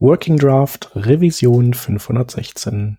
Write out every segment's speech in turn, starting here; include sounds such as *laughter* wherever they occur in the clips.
Working Draft Revision 516.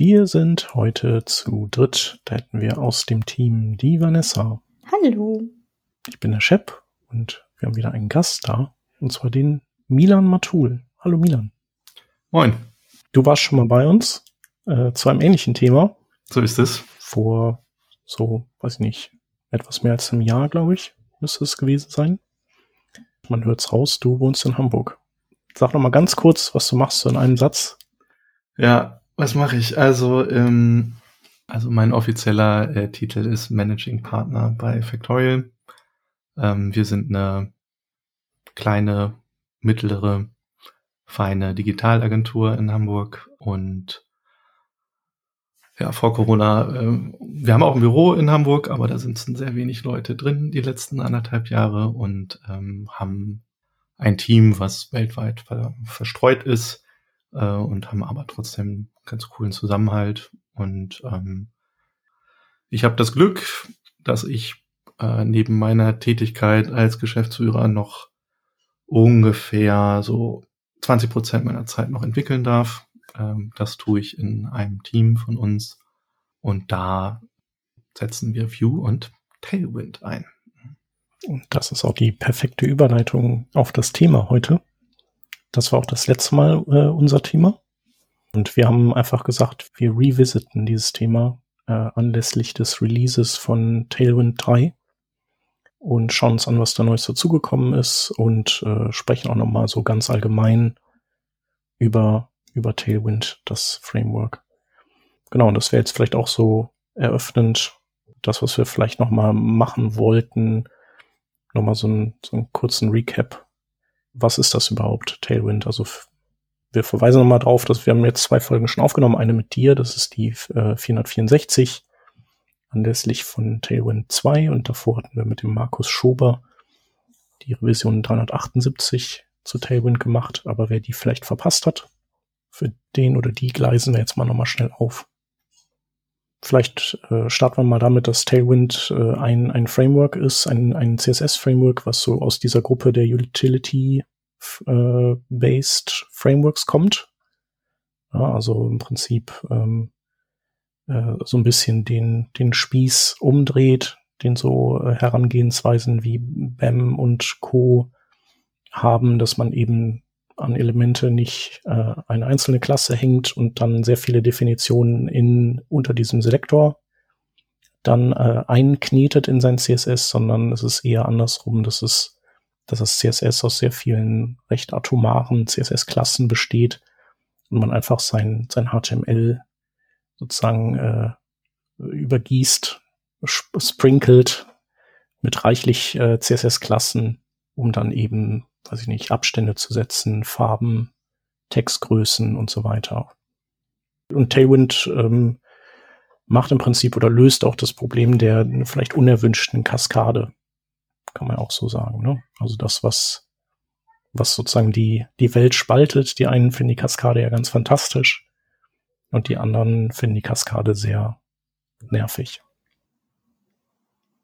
Wir sind heute zu dritt. Da hätten wir aus dem Team die Vanessa. Hallo. Ich bin der Shep und wir haben wieder einen Gast da. Und zwar den Milan Matul. Hallo Milan. Moin. Du warst schon mal bei uns äh, zu einem ähnlichen Thema. So ist es. Vor so, weiß ich nicht, etwas mehr als einem Jahr, glaube ich, müsste es gewesen sein. Man hört's raus, du wohnst in Hamburg. Sag noch mal ganz kurz, was du machst so in einem Satz. Ja, was mache ich? Also, ähm, also mein offizieller äh, Titel ist Managing Partner bei Factorial. Ähm, wir sind eine kleine, mittlere, feine Digitalagentur in Hamburg und ja, vor Corona, äh, wir haben auch ein Büro in Hamburg, aber da sind sehr wenig Leute drin die letzten anderthalb Jahre und ähm, haben ein Team, was weltweit ver verstreut ist äh, und haben aber trotzdem ganz coolen Zusammenhalt. Und ähm, ich habe das Glück, dass ich äh, neben meiner Tätigkeit als Geschäftsführer noch ungefähr so 20 Prozent meiner Zeit noch entwickeln darf. Ähm, das tue ich in einem Team von uns. Und da setzen wir View und Tailwind ein. Und das ist auch die perfekte Überleitung auf das Thema heute. Das war auch das letzte Mal äh, unser Thema. Und wir haben einfach gesagt, wir revisiten dieses Thema äh, anlässlich des Releases von Tailwind 3 und schauen uns an, was da Neues dazugekommen ist und äh, sprechen auch nochmal so ganz allgemein über, über Tailwind, das Framework. Genau, und das wäre jetzt vielleicht auch so eröffnend, das, was wir vielleicht nochmal machen wollten, nochmal so, ein, so einen kurzen Recap was ist das überhaupt, Tailwind? Also wir verweisen nochmal drauf, dass wir haben jetzt zwei Folgen schon aufgenommen. Eine mit dir, das ist die äh, 464, anlässlich von Tailwind 2 und davor hatten wir mit dem Markus Schober die Revision 378 zu Tailwind gemacht. Aber wer die vielleicht verpasst hat, für den oder die gleisen wir jetzt mal nochmal schnell auf. Vielleicht äh, starten wir mal damit, dass Tailwind äh, ein, ein Framework ist, ein, ein CSS-Framework, was so aus dieser Gruppe der Utility-Based äh, Frameworks kommt. Ja, also im Prinzip ähm, äh, so ein bisschen den, den Spieß umdreht, den so äh, Herangehensweisen wie BAM und Co. haben, dass man eben an Elemente nicht äh, eine einzelne Klasse hängt und dann sehr viele Definitionen in unter diesem Selektor dann äh, einknetet in sein CSS, sondern es ist eher andersrum, dass es, dass das CSS aus sehr vielen recht atomaren CSS-Klassen besteht und man einfach sein, sein HTML sozusagen äh, übergießt, sprinkelt mit reichlich äh, CSS-Klassen, um dann eben weiß ich nicht, Abstände zu setzen, Farben, Textgrößen und so weiter. Und Tailwind ähm, macht im Prinzip oder löst auch das Problem der vielleicht unerwünschten Kaskade. Kann man auch so sagen. Ne? Also das, was, was sozusagen die, die Welt spaltet. Die einen finden die Kaskade ja ganz fantastisch und die anderen finden die Kaskade sehr nervig.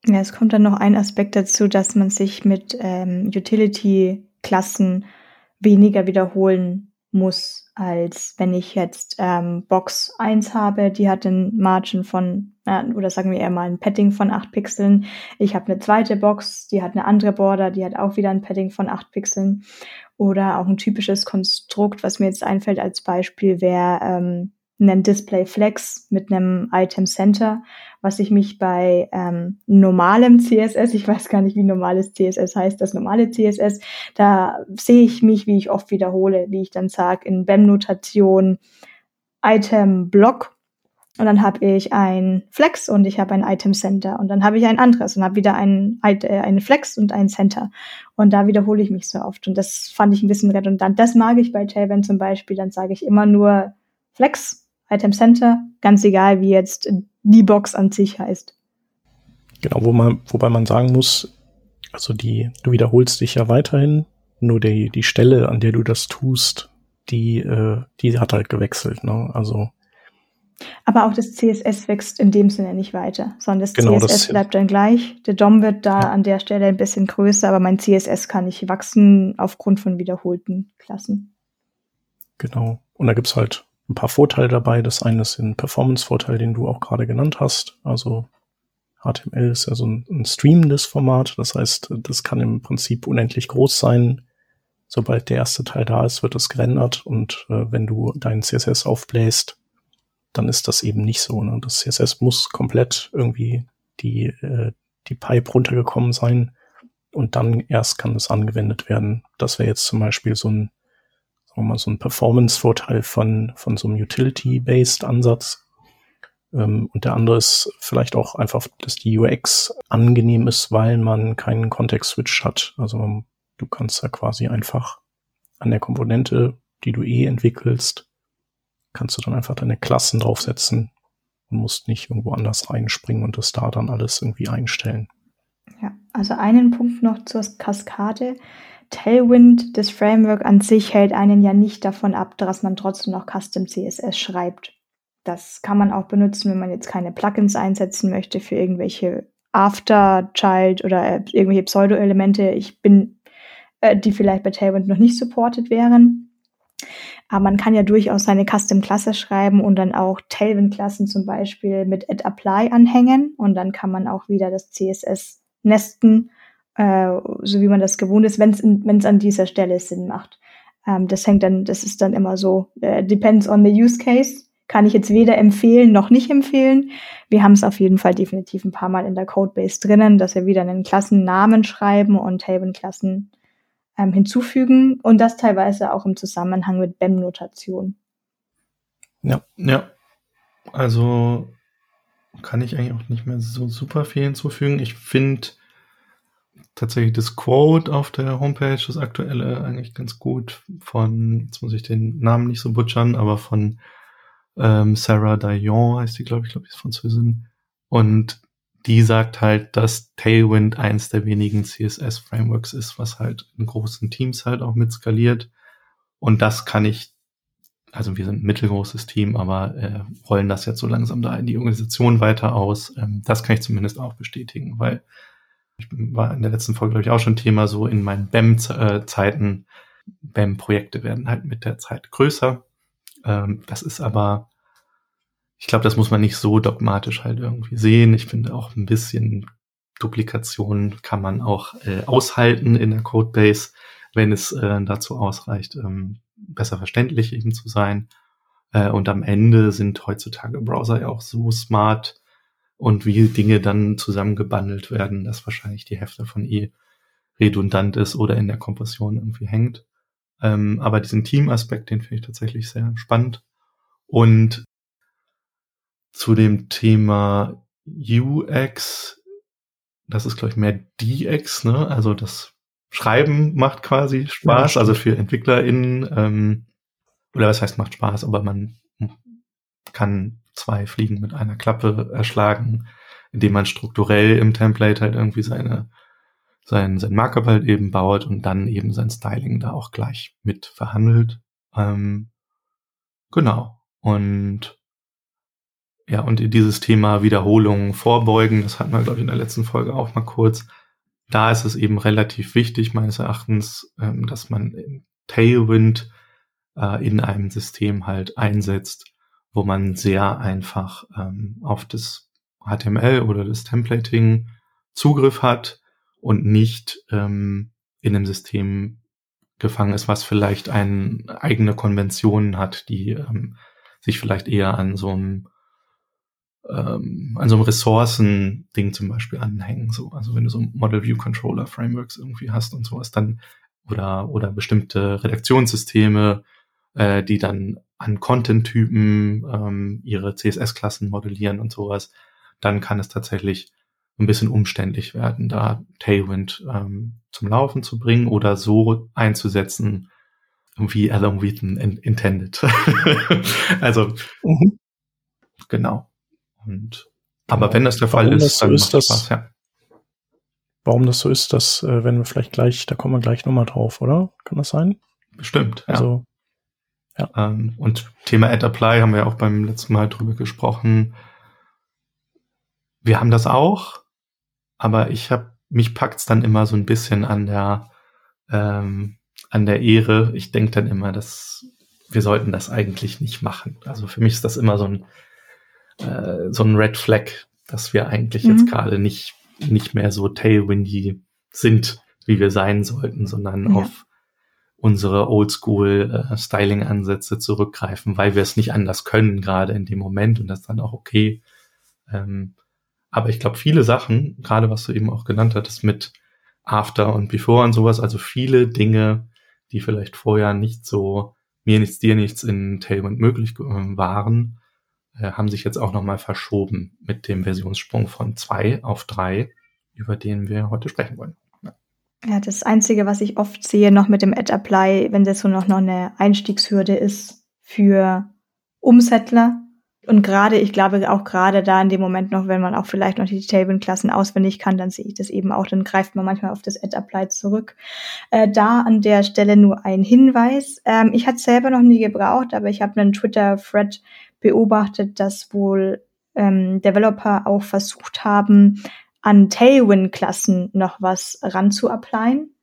Ja, es kommt dann noch ein Aspekt dazu, dass man sich mit ähm, Utility-Klassen weniger wiederholen muss, als wenn ich jetzt ähm, Box 1 habe, die hat einen Margin von, äh, oder sagen wir eher mal ein Padding von 8 Pixeln. Ich habe eine zweite Box, die hat eine andere Border, die hat auch wieder ein Padding von 8 Pixeln. Oder auch ein typisches Konstrukt, was mir jetzt einfällt als Beispiel, wäre ähm, einen Display Flex mit einem Item Center, was ich mich bei ähm, normalem CSS, ich weiß gar nicht, wie normales CSS heißt, das normale CSS, da sehe ich mich, wie ich oft wiederhole, wie ich dann sage, in BEM-Notation Item Block und dann habe ich ein Flex und ich habe ein Item Center und dann habe ich ein anderes und habe wieder ein, äh, eine Flex und ein Center. Und da wiederhole ich mich so oft. Und das fand ich ein bisschen redundant. Das mag ich bei Tailwind zum Beispiel. Dann sage ich immer nur Flex, Item Center, ganz egal, wie jetzt die Box an sich heißt. Genau, wo man, wobei man sagen muss, also die, du wiederholst dich ja weiterhin, nur die, die Stelle, an der du das tust, die, äh, die hat halt gewechselt. Ne? Also aber auch das CSS wächst in dem Sinne nicht weiter, sondern das genau, CSS das bleibt dann gleich. Der DOM wird da ja. an der Stelle ein bisschen größer, aber mein CSS kann nicht wachsen aufgrund von wiederholten Klassen. Genau. Und da gibt's halt ein paar Vorteile dabei. Das eine ist ein Performance-Vorteil, den du auch gerade genannt hast. Also HTML ist ja so ein, ein streamendes Format. Das heißt, das kann im Prinzip unendlich groß sein. Sobald der erste Teil da ist, wird es gerendert. Und äh, wenn du deinen CSS aufbläst, dann ist das eben nicht so. Ne? Das CSS muss komplett irgendwie die, äh, die Pipe runtergekommen sein und dann erst kann es angewendet werden. Das wäre jetzt zum Beispiel so ein, sagen mal, so ein Performance-Vorteil von, von so einem Utility-Based Ansatz. Ähm, und der andere ist vielleicht auch einfach, dass die UX angenehm ist, weil man keinen Context-Switch hat. Also du kannst ja quasi einfach an der Komponente, die du eh entwickelst, kannst du dann einfach deine Klassen draufsetzen und musst nicht irgendwo anders reinspringen und das da dann alles irgendwie einstellen. Ja, also einen Punkt noch zur Kaskade. Tailwind, das Framework an sich hält einen ja nicht davon ab, dass man trotzdem noch Custom CSS schreibt. Das kann man auch benutzen, wenn man jetzt keine Plugins einsetzen möchte für irgendwelche After-Child oder äh, irgendwelche Pseudo-Elemente. Äh, die vielleicht bei Tailwind noch nicht supported wären. Aber man kann ja durchaus seine Custom-Klasse schreiben und dann auch Tailwind-Klassen zum Beispiel mit add apply anhängen und dann kann man auch wieder das CSS nesten, äh, so wie man das gewohnt ist, wenn es an dieser Stelle Sinn macht. Ähm, das hängt dann, das ist dann immer so, äh, depends on the use case. Kann ich jetzt weder empfehlen noch nicht empfehlen. Wir haben es auf jeden Fall definitiv ein paar Mal in der Codebase drinnen, dass wir wieder einen Klassennamen schreiben und Tailwind-Klassen ähm, hinzufügen und das teilweise auch im Zusammenhang mit BEM-Notation. Ja, ja. Also kann ich eigentlich auch nicht mehr so super viel hinzufügen. Ich finde tatsächlich das Quote auf der Homepage, das aktuelle, eigentlich ganz gut von, jetzt muss ich den Namen nicht so butchern, aber von ähm, Sarah Dayon heißt die, glaube ich, glaube ich, ist Französin. Und die sagt halt, dass Tailwind eins der wenigen CSS-Frameworks ist, was halt in großen Teams halt auch mit skaliert. Und das kann ich, also wir sind ein mittelgroßes Team, aber äh, rollen das jetzt so langsam da in die Organisation weiter aus. Ähm, das kann ich zumindest auch bestätigen, weil ich war in der letzten Folge, glaube ich, auch schon Thema, so in meinen BEM-Zeiten, BEM-Projekte werden halt mit der Zeit größer. Ähm, das ist aber ich glaube, das muss man nicht so dogmatisch halt irgendwie sehen. Ich finde auch ein bisschen Duplikation kann man auch äh, aushalten in der Codebase, wenn es äh, dazu ausreicht, ähm, besser verständlich eben zu sein. Äh, und am Ende sind heutzutage Browser ja auch so smart und wie Dinge dann zusammengebundelt werden, dass wahrscheinlich die Hälfte von eh redundant ist oder in der Kompression irgendwie hängt. Ähm, aber diesen Team-Aspekt, den finde ich tatsächlich sehr spannend. Und zu dem Thema UX. Das ist, glaube ich, mehr DX, ne? Also das Schreiben macht quasi Spaß, ja, also für EntwicklerInnen, ähm, oder was heißt macht Spaß, aber man kann zwei Fliegen mit einer Klappe erschlagen, indem man strukturell im Template halt irgendwie seine, sein, sein Markup halt eben baut und dann eben sein Styling da auch gleich mit verhandelt. Ähm, genau. Und ja, und dieses Thema Wiederholungen vorbeugen, das hatten wir, glaube ich, in der letzten Folge auch mal kurz. Da ist es eben relativ wichtig, meines Erachtens, ähm, dass man Tailwind äh, in einem System halt einsetzt, wo man sehr einfach ähm, auf das HTML oder das Templating Zugriff hat und nicht ähm, in einem System gefangen ist, was vielleicht eine eigene Konventionen hat, die ähm, sich vielleicht eher an so einem ähm, an so einem Ressourcen-Ding zum Beispiel anhängen. So, also wenn du so Model View Controller Frameworks irgendwie hast und sowas, dann oder oder bestimmte Redaktionssysteme, äh, die dann an Content-Typen ähm, ihre CSS-Klassen modellieren und sowas, dann kann es tatsächlich ein bisschen umständlich werden, da Tailwind ähm, zum Laufen zu bringen oder so einzusetzen, wie Alan Wheaton in, intended. *laughs* also mhm. genau. Und aber genau. wenn das der Fall Warum ist, dann so ist, macht das, Spaß, ja. Warum das so ist, das äh, werden wir vielleicht gleich, da kommen wir gleich nochmal drauf, oder? Kann das sein? Bestimmt. Also, ja. Ähm, und Thema Add Apply haben wir ja auch beim letzten Mal drüber gesprochen. Wir haben das auch, aber ich habe mich packt's dann immer so ein bisschen an der ähm, an der Ehre. Ich denke dann immer, dass wir sollten das eigentlich nicht machen. Also für mich ist das immer so ein äh, so ein Red Flag, dass wir eigentlich mhm. jetzt gerade nicht nicht mehr so tailwindy sind, wie wir sein sollten, sondern ja. auf unsere Oldschool äh, zurückgreifen, weil wir es nicht anders können, gerade in dem Moment und das dann auch okay. Ähm, aber ich glaube, viele Sachen, gerade was du eben auch genannt hattest mit After und Before und sowas, also viele Dinge, die vielleicht vorher nicht so mir nichts, dir nichts in Tailwind möglich äh, waren, äh, haben sich jetzt auch nochmal verschoben mit dem Versionssprung von zwei auf drei, über den wir heute sprechen wollen. Ja. das Einzige, was ich oft sehe noch mit dem Add-Apply, wenn das so noch, noch eine Einstiegshürde ist für Umsettler, und gerade, ich glaube auch gerade da in dem Moment noch, wenn man auch vielleicht noch die Tailwind-Klassen auswendig kann, dann sehe ich das eben auch, dann greift man manchmal auf das Add-Apply zurück. Äh, da an der Stelle nur ein Hinweis. Ähm, ich hatte selber noch nie gebraucht, aber ich habe einen Twitter-Thread beobachtet, dass wohl ähm, Developer auch versucht haben, an Tailwind-Klassen noch was ranzuapplyen.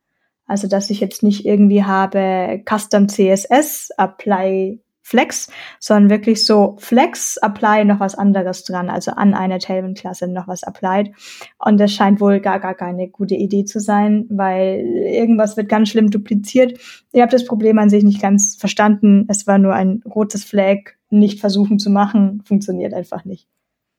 Also, dass ich jetzt nicht irgendwie habe Custom CSS, Apply Flex, sondern wirklich so Flex, Apply, noch was anderes dran, also an einer Tailwind-Klasse noch was applied. Und das scheint wohl gar, gar keine gute Idee zu sein, weil irgendwas wird ganz schlimm dupliziert. Ich habe das Problem an sich nicht ganz verstanden. Es war nur ein rotes Flag, nicht versuchen zu machen, funktioniert einfach nicht.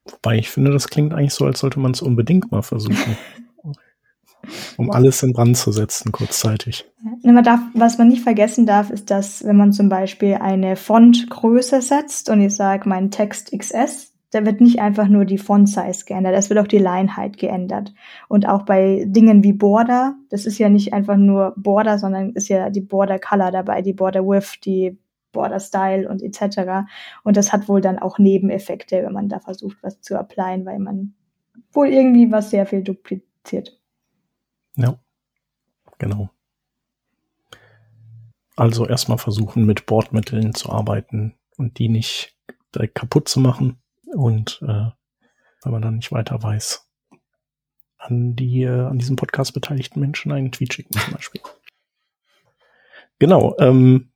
Wobei ich finde, das klingt eigentlich so, als sollte man es unbedingt mal versuchen. *laughs* um alles in Brand zu setzen kurzzeitig. Man darf, was man nicht vergessen darf, ist, dass wenn man zum Beispiel eine Fontgröße setzt und ich sage mein Text XS, da wird nicht einfach nur die Font-Size geändert, es wird auch die Line-Height geändert. Und auch bei Dingen wie Border, das ist ja nicht einfach nur Border, sondern ist ja die Border-Color dabei, die Border-Width, die Border-Style und etc. Und das hat wohl dann auch Nebeneffekte, wenn man da versucht, was zu applyen, weil man wohl irgendwie was sehr viel dupliziert. Ja, genau. Also erstmal versuchen, mit Bordmitteln zu arbeiten und die nicht direkt kaputt zu machen. Und äh, wenn man dann nicht weiter weiß, an die äh, an diesem Podcast beteiligten Menschen einen Tweet schicken zum Beispiel. genau. Ähm,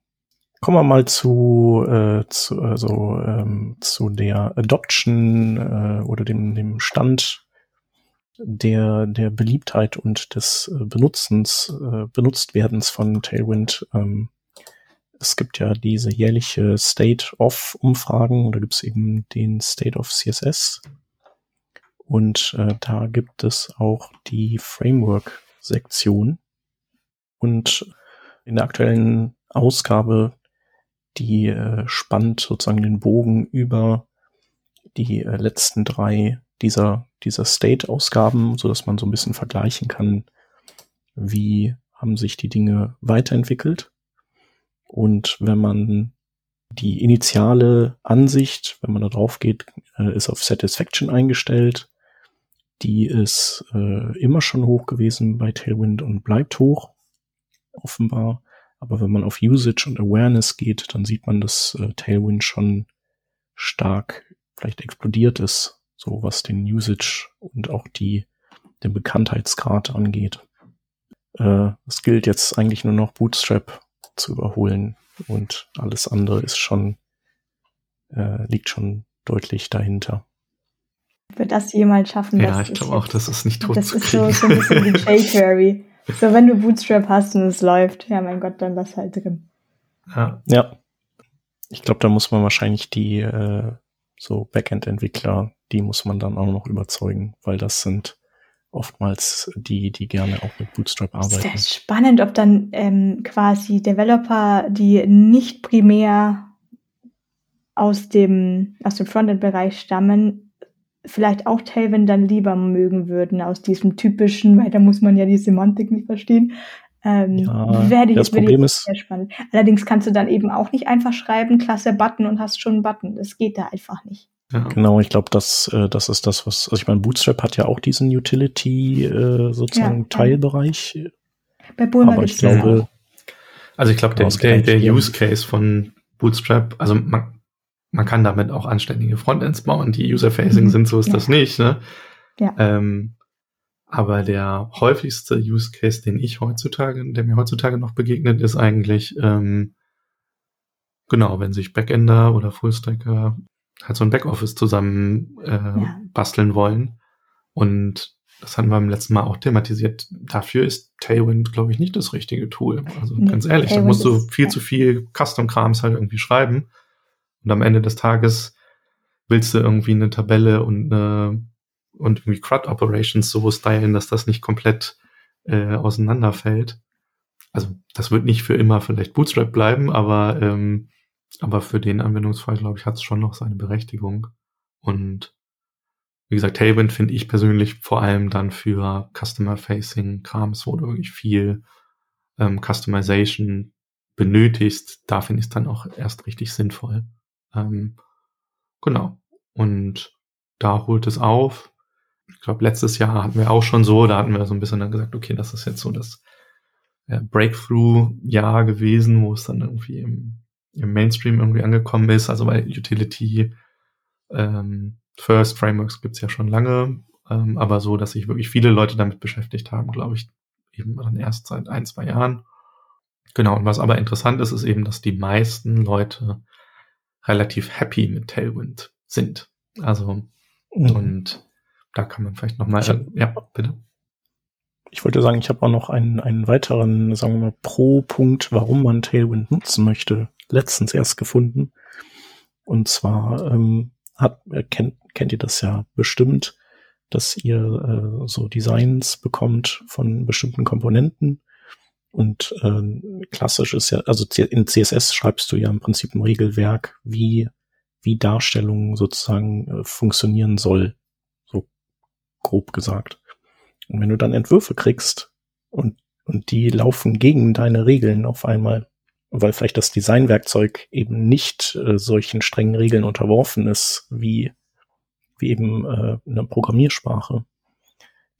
kommen wir mal zu, äh, zu also ähm, zu der Adoption äh, oder dem dem Stand der, der Beliebtheit und des äh, Benutzens, äh, Benutztwerdens von Tailwind. Ähm, es gibt ja diese jährliche State of Umfragen, da gibt es eben den State of CSS. Und äh, da gibt es auch die Framework-Sektion. Und in der aktuellen Ausgabe, die äh, spannt sozusagen den Bogen über die äh, letzten drei dieser, dieser State-Ausgaben, so dass man so ein bisschen vergleichen kann, wie haben sich die Dinge weiterentwickelt. Und wenn man die initiale Ansicht, wenn man da drauf geht, äh, ist auf Satisfaction eingestellt. Die ist äh, immer schon hoch gewesen bei Tailwind und bleibt hoch, offenbar. Aber wenn man auf Usage und Awareness geht, dann sieht man, dass äh, Tailwind schon stark vielleicht explodiert ist so was den Usage und auch die, den Bekanntheitsgrad angeht. Äh, es gilt jetzt eigentlich nur noch Bootstrap zu überholen und alles andere ist schon, äh, liegt schon deutlich dahinter. Wird das jemals schaffen? Ja, ich glaube auch, das ist nicht tot Das ist so, so ein bisschen wie jQuery. *laughs* So, wenn du Bootstrap hast und es läuft, ja mein Gott, dann lass halt drin. Ja. Ja. Ich glaube, da muss man wahrscheinlich die äh, so Backend-Entwickler, die muss man dann auch noch überzeugen, weil das sind oftmals die, die gerne auch mit Bootstrap arbeiten. Sehr spannend, ob dann ähm, quasi Developer, die nicht primär aus dem, aus dem Frontend-Bereich stammen, vielleicht auch Tailwind dann lieber mögen würden aus diesem typischen, weil da muss man ja die Semantik nicht verstehen. Ähm, Ja, werde ich, das Problem ich ist- sehr spannend. Allerdings kannst du dann eben auch nicht einfach schreiben, klasse Button und hast schon einen Button. Das geht da einfach nicht. Ja. Genau, ich glaube, das, äh, das ist das, was, also ich meine, Bootstrap hat ja auch diesen Utility äh, sozusagen Ja. Teilbereich, Bei Bulma aber ich glaube. Also ich glaube, der, Aus der, der. Use Case von Bootstrap, also man, man kann damit auch anständige Frontends bauen, die User-Facing Mhm. sind, so ist Ja. das nicht. Ne? Ja. Ähm, aber der häufigste Use Case, den ich heutzutage, der mir heutzutage noch begegnet, ist eigentlich, ähm, genau, wenn sich Backender oder Fullstacker halt so ein Backoffice zusammen äh, Ja. basteln wollen. Und das hatten wir beim letzten Mal auch thematisiert. Dafür ist Tailwind, glaube ich, nicht das richtige Tool. Also Nee, ganz ehrlich, da Tailwind musst du ist- viel ja. zu viel Custom-Krams halt irgendwie schreiben. Und am Ende des Tages willst du irgendwie eine Tabelle und eine, und irgendwie CRUD-Operations so stylen, dass das nicht komplett äh, auseinanderfällt. Also das wird nicht für immer vielleicht Bootstrap bleiben, aber ähm, aber für den Anwendungsfall, glaube ich, hat es schon noch seine Berechtigung. Und wie gesagt, Tailwind finde ich persönlich vor allem dann für Customer-Facing Krams, wo du wirklich viel ähm, Customization benötigst, da finde ich es dann auch erst richtig sinnvoll. Ähm, genau. Und da holt es auf. Ich glaube, letztes Jahr hatten wir auch schon so, da hatten wir so ein bisschen dann gesagt, okay, das ist jetzt so das äh, Breakthrough-Jahr gewesen, wo es dann irgendwie im, im Mainstream irgendwie angekommen ist. Also bei Utility ähm, First Frameworks gibt's ja schon lange, ähm, aber so, dass sich wirklich viele Leute damit beschäftigt haben, glaube ich, eben dann erst seit ein, zwei Jahren. Genau, und was aber interessant ist, ist eben, dass die meisten Leute relativ happy mit Tailwind sind. Also, Mhm. und da kann man vielleicht nochmal, hab- ja, bitte. ich wollte sagen, ich habe auch noch einen, einen weiteren, sagen wir mal, Pro-Punkt, warum man Tailwind nutzen möchte, letztens erst gefunden. Und zwar ähm, hat, äh, kennt, kennt ihr das ja bestimmt, dass ihr äh, so Designs bekommt von bestimmten Komponenten. Und äh, klassisch ist ja, also in CSS schreibst du ja im Prinzip ein Regelwerk, wie, wie Darstellung sozusagen äh, funktionieren soll. So grob gesagt. Und wenn du dann Entwürfe kriegst und, und die laufen gegen deine Regeln auf einmal, weil vielleicht das Designwerkzeug eben nicht äh, solchen strengen Regeln unterworfen ist, wie, wie eben äh, eine Programmiersprache,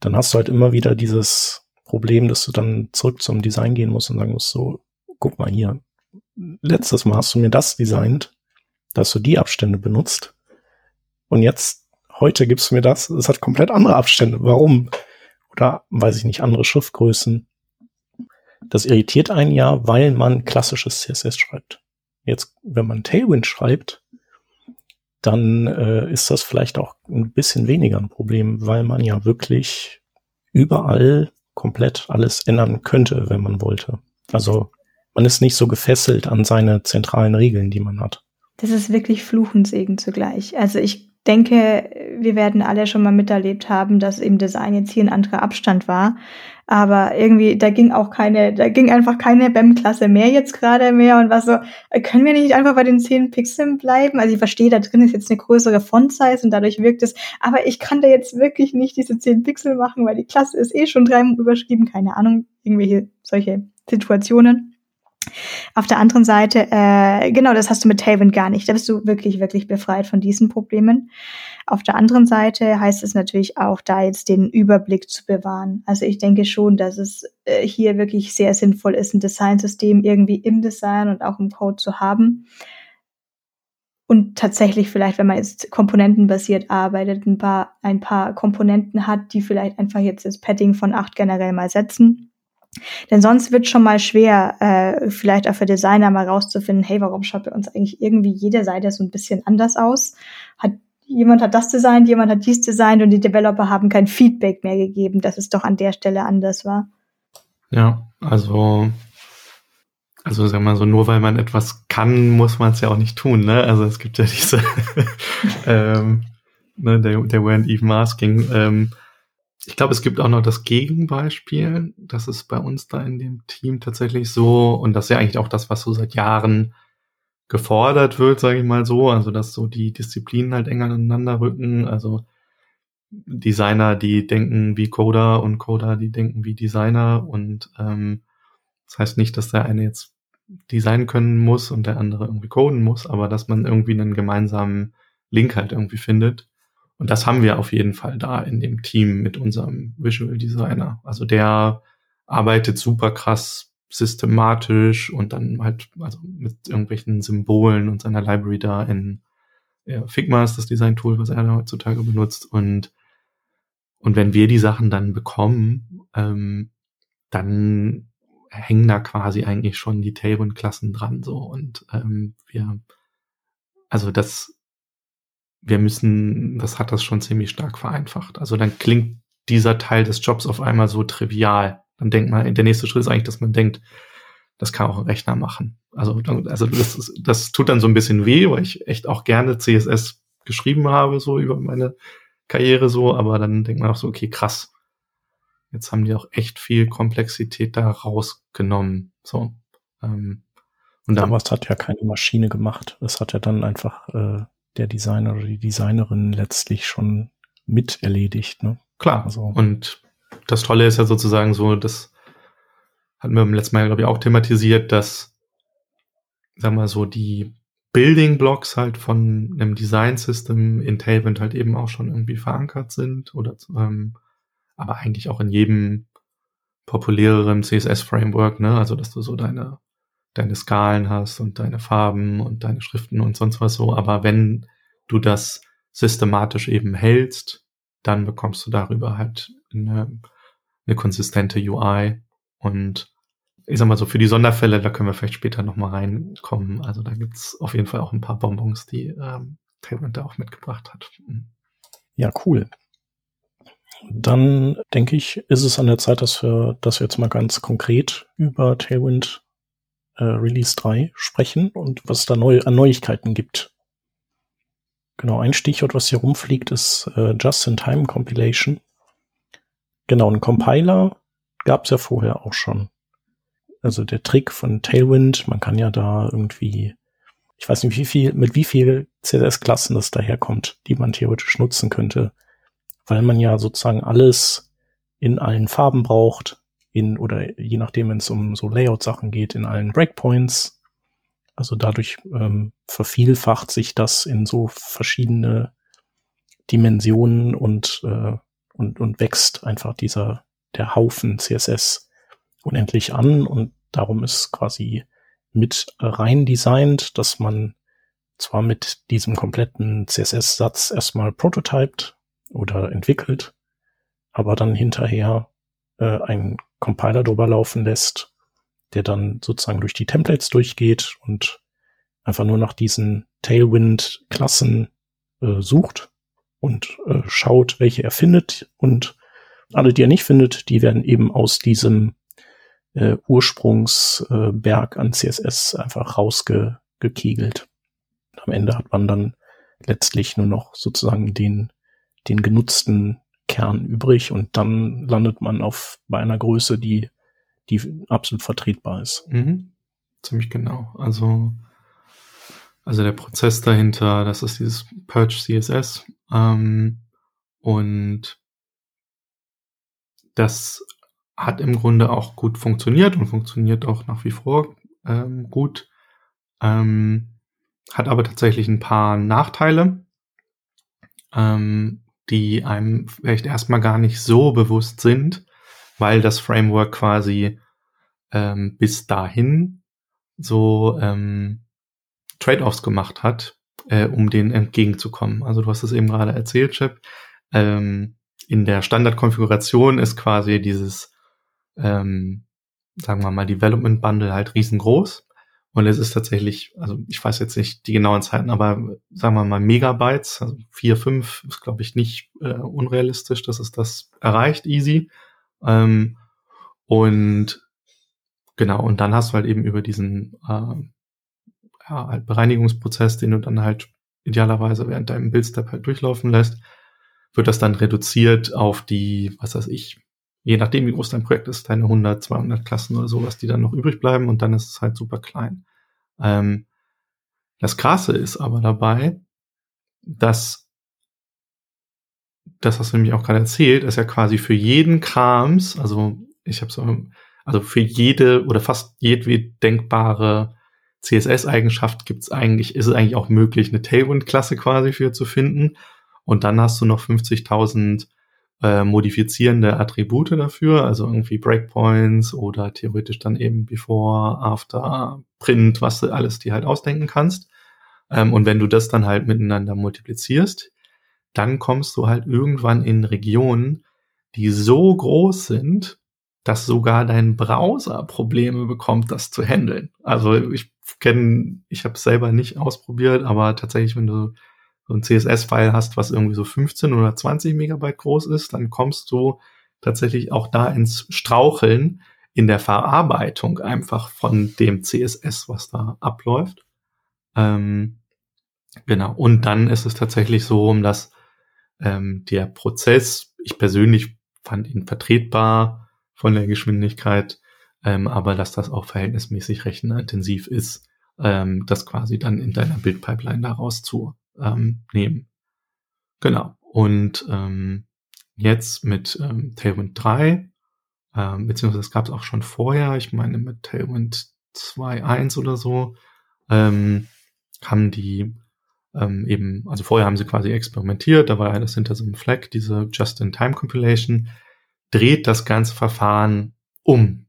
dann hast du halt immer wieder dieses Problem, dass du dann zurück zum Design gehen musst und sagen musst, so, guck mal hier, letztes Mal hast du mir das designt, da hast du die Abstände benutzt und jetzt, heute gibst du mir das, es hat komplett andere Abstände. Warum? Oder, weiß ich nicht, andere Schriftgrößen. Das irritiert einen ja, weil man klassisches CSS schreibt. Jetzt, wenn man Tailwind schreibt, dann äh, ist das vielleicht auch ein bisschen weniger ein Problem, weil man ja wirklich überall komplett alles ändern könnte, wenn man wollte. Also man ist nicht so gefesselt an seine zentralen Regeln, die man hat. Das ist wirklich Fluch und Segen zugleich. Also ich denke, wir werden alle schon mal miterlebt haben, dass im Design jetzt hier ein anderer Abstand war. Aber irgendwie, da ging auch keine, da ging einfach keine BEM-Klasse mehr jetzt gerade mehr und was so, äh, können wir nicht einfach bei den 10 Pixeln bleiben? Also ich verstehe, da drin ist jetzt eine größere Font-Size und dadurch wirkt es, aber ich kann da jetzt wirklich nicht diese 10 Pixel machen, weil die Klasse ist eh schon dreimal überschrieben, keine Ahnung, irgendwelche solche Situationen. Auf der anderen Seite, äh, genau, das hast du mit Tailwind gar nicht. Da bist du wirklich, wirklich befreit von diesen Problemen. Auf der anderen Seite heißt es natürlich auch, da jetzt den Überblick zu bewahren. Also ich denke schon, dass es äh, hier wirklich sehr sinnvoll ist, ein Designsystem irgendwie im Design und auch im Code zu haben. Und tatsächlich vielleicht, wenn man jetzt komponentenbasiert arbeitet, ein paar, ein paar Komponenten hat, die vielleicht einfach jetzt das Padding von acht generell mal setzen. Denn sonst wird schon mal schwer, äh, vielleicht auch für Designer mal rauszufinden, hey, warum schaut bei uns eigentlich irgendwie jede Seite so ein bisschen anders aus? Hat jemand hat das designt, jemand hat dies designt und die Developer haben kein Feedback mehr gegeben, dass es doch an der Stelle anders war. Ja, also also sagen wir mal so, nur weil man etwas kann, muss man es ja auch nicht tun, ne? Also es gibt ja diese, *laughs* ähm, ne, der, der weren't even asking. Ähm, ich glaube, es gibt auch noch das Gegenbeispiel. Das ist bei uns da in dem Team tatsächlich so. Und das ist ja eigentlich auch das, was so seit Jahren gefordert wird, sage ich mal so. Also, dass so die Disziplinen halt enger aneinander rücken. Also Designer, die denken wie Coder und Coder, die denken wie Designer. Und ähm, das heißt nicht, dass der eine jetzt designen können muss und der andere irgendwie coden muss, aber dass man irgendwie einen gemeinsamen Link halt irgendwie findet. Und das haben wir auf jeden Fall da in dem Team mit unserem Visual Designer. Also der arbeitet super krass systematisch und dann halt also mit irgendwelchen Symbolen und seiner Library da in ja, Figma ist das Design-Tool, was er heutzutage benutzt. Und, und wenn wir die Sachen dann bekommen, ähm, dann hängen da quasi eigentlich schon die Tailwind-Klassen dran so und ähm, wir also das wir müssen, das hat das schon ziemlich stark vereinfacht. Also dann klingt dieser Teil des Jobs auf einmal so trivial. Dann denkt man, der nächste Schritt ist eigentlich, dass man denkt, das kann auch ein Rechner machen. Also, also das, ist, das tut dann so ein bisschen weh, weil ich echt auch gerne CSS geschrieben habe, so über meine Karriere so, aber dann denkt man auch so, okay, krass. Jetzt haben die auch echt viel Komplexität da rausgenommen. So. Ähm, und dann, es hat ja keine Maschine gemacht. Es hat ja dann einfach äh, der Designer oder die Designerin letztlich schon mit erledigt. Ne? Klar. Also. Und das Tolle ist ja sozusagen so, das hatten wir beim letzten Mal, glaube ich, auch thematisiert, dass, sagen wir so, die Building Blocks halt von einem Design System in Tailwind halt eben auch schon irgendwie verankert sind oder ähm, aber eigentlich auch in jedem populäreren CSS Framework, ne? Also dass du so deine deine Skalen hast und deine Farben und deine Schriften und sonst was so. Aber wenn du das systematisch eben hältst, dann bekommst du darüber halt eine, eine konsistente UI. Und ich sag mal so, für die Sonderfälle, da können wir vielleicht später nochmal reinkommen. Also da gibt's auf jeden Fall auch ein paar Bonbons, die ähm, Tailwind da auch mitgebracht hat. Mhm. Ja, cool. Dann denke ich, ist es an der Zeit, dass wir, dass wir jetzt mal ganz konkret über Tailwind äh, Release 3 sprechen und was da neu, an Neuigkeiten gibt. Genau, ein Stichwort, was hier rumfliegt, ist äh, Just-in-Time Compilation. Genau, ein Compiler gab es ja vorher auch schon. Also der Trick von Tailwind, man kann ja da irgendwie, ich weiß nicht, wie viel, mit wie viel CSS-Klassen das daherkommt, die man theoretisch nutzen könnte, weil man ja sozusagen alles in allen Farben braucht, in, oder je nachdem, wenn es um so Layout-Sachen geht, in allen Breakpoints. Also dadurch ähm, vervielfacht sich das in so verschiedene Dimensionen und, äh, und, und wächst einfach dieser, der Haufen CSS unendlich an und darum ist quasi mit rein designt, dass man zwar mit diesem kompletten CSS-Satz erstmal prototyped oder entwickelt, aber dann hinterher äh, ein Compiler drüber laufen lässt, der dann sozusagen durch die Templates durchgeht und einfach nur nach diesen Tailwind-Klassen äh, sucht und äh, schaut, welche er findet. Und alle, die er nicht findet, die werden eben aus diesem äh, Ursprungsberg an CSS einfach rausgekegelt. Am Ende hat man dann letztlich nur noch sozusagen den, den genutzten Kern übrig und dann landet man auf bei einer Größe, die, die absolut vertretbar ist. Mhm. Ziemlich genau. Also, also der Prozess dahinter, das ist dieses Purge CSS ähm, und das hat im Grunde auch gut funktioniert und funktioniert auch nach wie vor ähm, gut. Ähm, hat aber tatsächlich ein paar Nachteile. Ähm, die einem vielleicht erstmal gar nicht so bewusst sind, weil das Framework quasi ähm, bis dahin so ähm, Trade-offs gemacht hat, äh, um denen entgegenzukommen. Also du hast es eben gerade erzählt, Chip. Ähm, in der Standardkonfiguration ist quasi dieses, ähm, sagen wir mal, Development Bundle halt riesengroß. Und es ist tatsächlich, also ich weiß jetzt nicht die genauen Zeiten, aber sagen wir mal Megabytes, also vier, fünf ist, glaube ich, nicht äh, unrealistisch, dass es das erreicht, easy. Ähm, und genau, und dann hast du halt eben über diesen äh, ja, halt Bereinigungsprozess, den du dann halt idealerweise während deinem Bildstep halt durchlaufen lässt, wird das dann reduziert auf die, was weiß ich, je nachdem, wie groß dein Projekt ist, deine 100, 200 Klassen oder sowas, die dann noch übrig bleiben und dann ist es halt super klein. Ähm, das Krasse ist aber dabei, dass das hast du nämlich auch gerade erzählt, ist ja quasi für jeden Krams, also ich habe so, also für jede oder fast jedwede denkbare CSS-Eigenschaft gibt's eigentlich, ist es eigentlich auch möglich, eine Tailwind-Klasse quasi für zu finden. Und dann hast du noch 50.000 äh, modifizierende Attribute dafür, also irgendwie Breakpoints oder theoretisch dann eben Before, After, Print, was du alles dir halt ausdenken kannst. Ähm, und wenn du das dann halt miteinander multiplizierst, dann kommst du halt irgendwann in Regionen, die so groß sind, dass sogar dein Browser Probleme bekommt, das zu handeln. Also ich kenne, ich habe selber nicht ausprobiert, aber tatsächlich, wenn du so ein CSS-File hast, was irgendwie so 15 oder 20 Megabyte groß ist, dann kommst du tatsächlich auch da ins Straucheln in der Verarbeitung einfach von dem CSS, was da abläuft. Ähm, genau. Und dann ist es tatsächlich so, dass ähm, der Prozess, ich persönlich fand ihn vertretbar von der Geschwindigkeit, ähm, aber dass das auch verhältnismäßig rechenintensiv ist, ähm, das quasi dann in deiner Bildpipeline daraus zu ähm, nehmen. Genau. Und ähm, jetzt mit ähm, Tailwind 3, ähm, beziehungsweise es gab es auch schon vorher, ich meine mit Tailwind 2.1 oder so, ähm, haben die ähm, eben, also vorher haben sie quasi experimentiert, da war alles hinter so einem Flag, diese Just-in-Time-Compilation, dreht das ganze Verfahren um.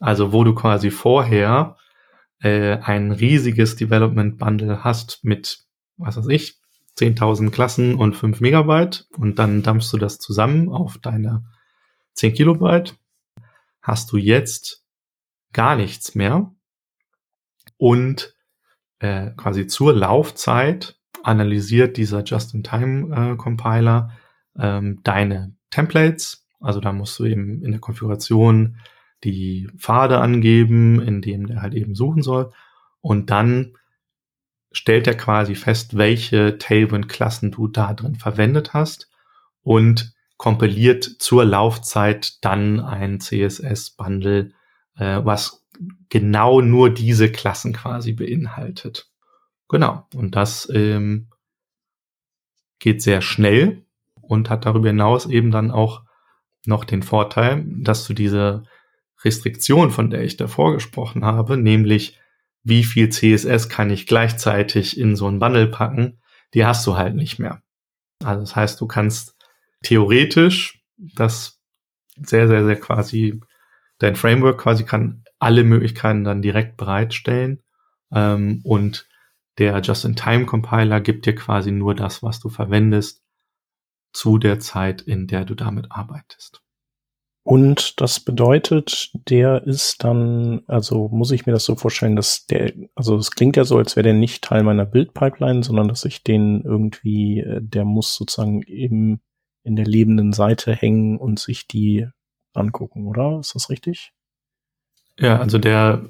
Also wo du quasi vorher äh, ein riesiges Development Bundle hast mit, was weiß ich, 10.000 Klassen und 5 Megabyte und dann dampfst du das zusammen auf deine 10 Kilobyte, hast du jetzt gar nichts mehr und äh, quasi zur Laufzeit analysiert dieser Just-in-Time-Compiler äh, ähm, deine Templates. Also da musst du eben in der Konfiguration die Pfade angeben, in dem der halt eben suchen soll. Und dann stellt er quasi fest, welche Tailwind-Klassen du da drin verwendet hast und kompiliert zur Laufzeit dann ein CSS-Bundle, äh, was genau nur diese Klassen quasi beinhaltet. Genau. Und das ähm, geht sehr schnell und hat darüber hinaus eben dann auch noch den Vorteil, dass du diese Restriktion, von der ich davor gesprochen habe, nämlich wie viel CSS kann ich gleichzeitig in so ein Bundle packen, die hast du halt nicht mehr. Also das heißt, du kannst theoretisch das sehr, sehr, sehr quasi, dein Framework quasi kann alle Möglichkeiten dann direkt bereitstellen. Ähm, und der Just-in-Time-Compiler gibt dir quasi nur das, was du verwendest, zu der Zeit, in der du damit arbeitest. Und das bedeutet, der ist dann, also muss ich mir das so vorstellen, dass der, also es klingt ja so, als wäre der nicht Teil meiner Bildpipeline, sondern dass ich den irgendwie, äh, der muss sozusagen eben in der lebenden Seite hängen und sich die angucken, oder? Ist das richtig? Ja, also der,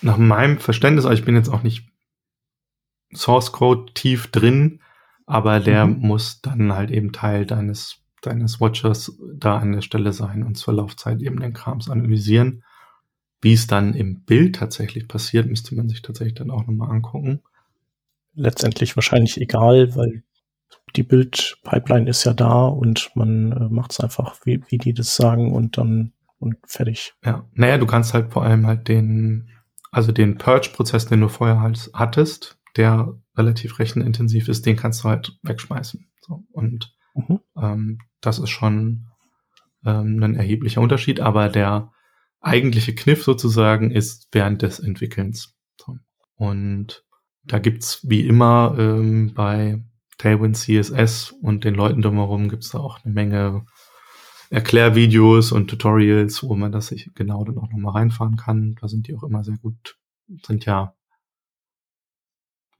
nach meinem Verständnis, also ich bin jetzt auch nicht Source Code tief drin, aber der mhm. muss dann halt eben Teil deines, deines Watchers da an der Stelle sein und zur Laufzeit eben den Krams analysieren. Wie es dann im Bild tatsächlich passiert, müsste man sich tatsächlich dann auch nochmal angucken. Letztendlich wahrscheinlich egal, weil die Bildpipeline ist ja da und man äh, macht es einfach, wie, wie die das sagen und dann und fertig. Ja, naja, du kannst halt vor allem halt den, also den Purge-Prozess, den du vorher halt hattest, der relativ rechenintensiv ist, den kannst du halt wegschmeißen. So, und mhm. ähm, das ist schon ähm, ein erheblicher Unterschied, aber der eigentliche Kniff sozusagen ist während des Entwickelns. Und da gibt's wie immer ähm, bei Tailwind CSS und den Leuten drumherum gibt's da auch eine Menge Erklärvideos und Tutorials, wo man das sich genau dann auch nochmal reinfahren kann. Da sind die auch immer sehr gut, sind ja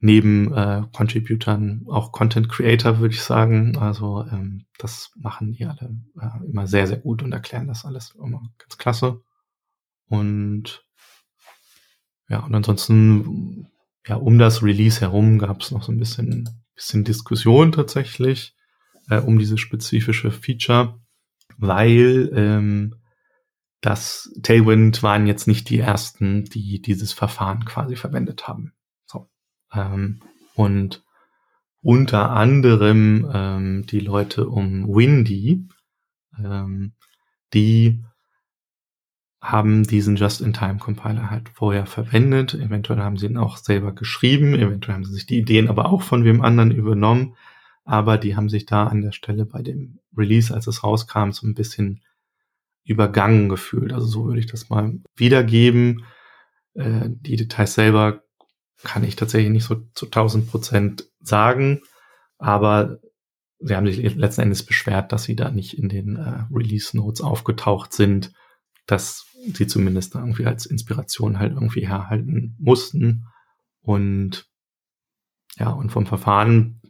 neben äh, Contributern auch Content Creator, würde ich sagen. Also ähm, das machen die alle äh, immer sehr, sehr gut und erklären das alles immer ganz klasse. Und ja, und ansonsten, ja, um das Release herum gab es noch so ein bisschen, bisschen Diskussion tatsächlich äh, um dieses spezifische Feature, weil ähm, das Tailwind waren jetzt nicht die ersten, die dieses Verfahren quasi verwendet haben. Ähm, und unter anderem ähm, die Leute um Windy, ähm, die haben diesen Just-in-Time-Compiler halt vorher verwendet. Eventuell haben sie ihn auch selber geschrieben, eventuell haben sie sich die Ideen aber auch von wem anderen übernommen. Aber die haben sich da an der Stelle bei dem Release, als es rauskam, so ein bisschen übergangen gefühlt. Also so würde ich das mal wiedergeben. Äh, die Details selber kann ich tatsächlich nicht so zu 1000 Prozent sagen, aber sie haben sich letzten Endes beschwert, dass sie da nicht in den äh, Release Notes aufgetaucht sind, dass sie zumindest irgendwie als Inspiration halt irgendwie herhalten mussten. Und ja, und vom Verfahren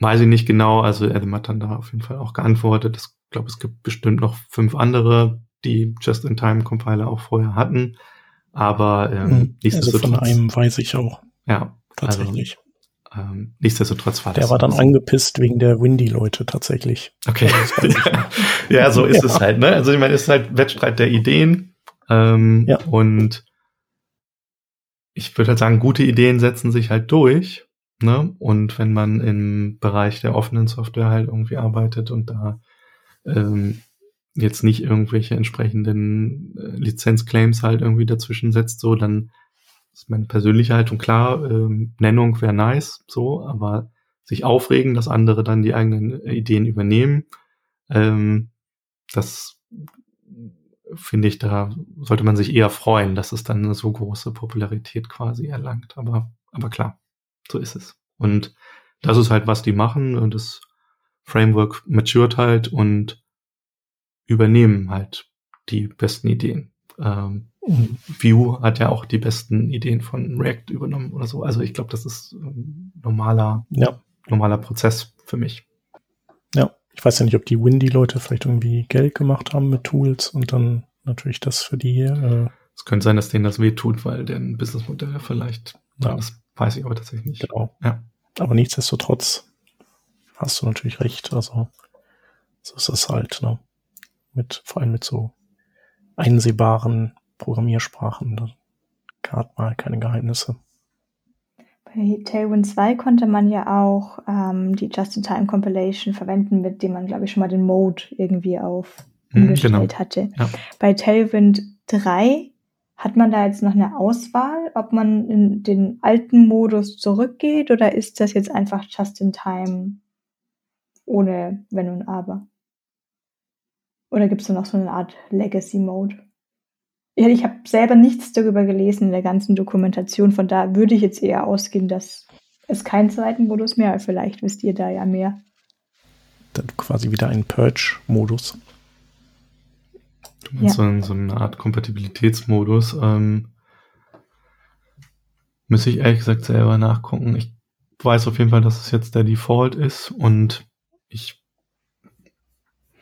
weiß ich nicht genau. Also Adam hat dann da auf jeden Fall auch geantwortet. Ich glaube, es gibt bestimmt noch fünf andere, die Just-in-Time-Compiler auch vorher hatten. Aber ähm, hm, nichtsdestotrotz. Also von einem weiß ich auch. Ja, tatsächlich. Also, ähm, nichtsdestotrotz war der das. Der war dann angepisst wegen der Windy-Leute tatsächlich. Okay. *laughs* ja, so ist *laughs* ja. es halt, ne? Also ich meine, es ist halt Wettstreit der Ideen. Ähm, ja. Und ich würde halt sagen, gute Ideen setzen sich halt durch. Ne? Und wenn man im Bereich der offenen Software halt irgendwie arbeitet und da ähm, jetzt nicht irgendwelche entsprechenden äh, Lizenzclaims halt irgendwie dazwischen setzt, so, dann ist meine persönliche Haltung klar, ähm, Nennung wäre nice, so, aber sich aufregen, dass andere dann die eigenen Ideen übernehmen, ähm, das finde ich, da sollte man sich eher freuen, dass es dann eine so große Popularität quasi erlangt. Aber, aber klar, so ist es. Und das ist halt, was die machen. Das Framework matured halt und übernehmen halt die besten Ideen. Ähm, mhm. Vue hat ja auch die besten Ideen von React übernommen oder so. Also ich glaube, das ist ein normaler, ja. normaler Prozess für mich. Ja, ich weiß ja nicht, ob die Windy-Leute vielleicht irgendwie Geld gemacht haben mit Tools und dann natürlich das für die. Äh es könnte sein, dass denen das wehtut, weil deren Businessmodell vielleicht ja. das Weiß ich aber tatsächlich nicht. Genau. Ja. Aber nichtsdestotrotz hast du natürlich recht. Also, so ist es halt, ne? Mit, vor allem mit so einsehbaren Programmiersprachen. Da gerade mal keine Geheimnisse. Bei Tailwind 2 konnte man ja auch ähm, die Just-in-Time-Compilation verwenden, mit dem man, glaube ich, schon mal den Mode irgendwie auf hm, umgestellt genau. hatte. Ja. Bei Tailwind 3 hat man da jetzt noch eine Auswahl, ob man in den alten Modus zurückgeht oder ist das jetzt einfach just in time ohne Wenn und Aber? Oder gibt es da noch so eine Art Legacy Mode? Ja, ich habe selber nichts darüber gelesen in der ganzen Dokumentation, von da würde ich jetzt eher ausgehen, dass es keinen zweiten Modus mehr, vielleicht wisst ihr da ja mehr. Dann quasi wieder ein Purge-Modus. Du meinst ja. so, so, eine Art Kompatibilitätsmodus. Ähm, müsste ich ehrlich gesagt selber nachgucken. Ich weiß auf jeden Fall, dass es jetzt der Default ist und ich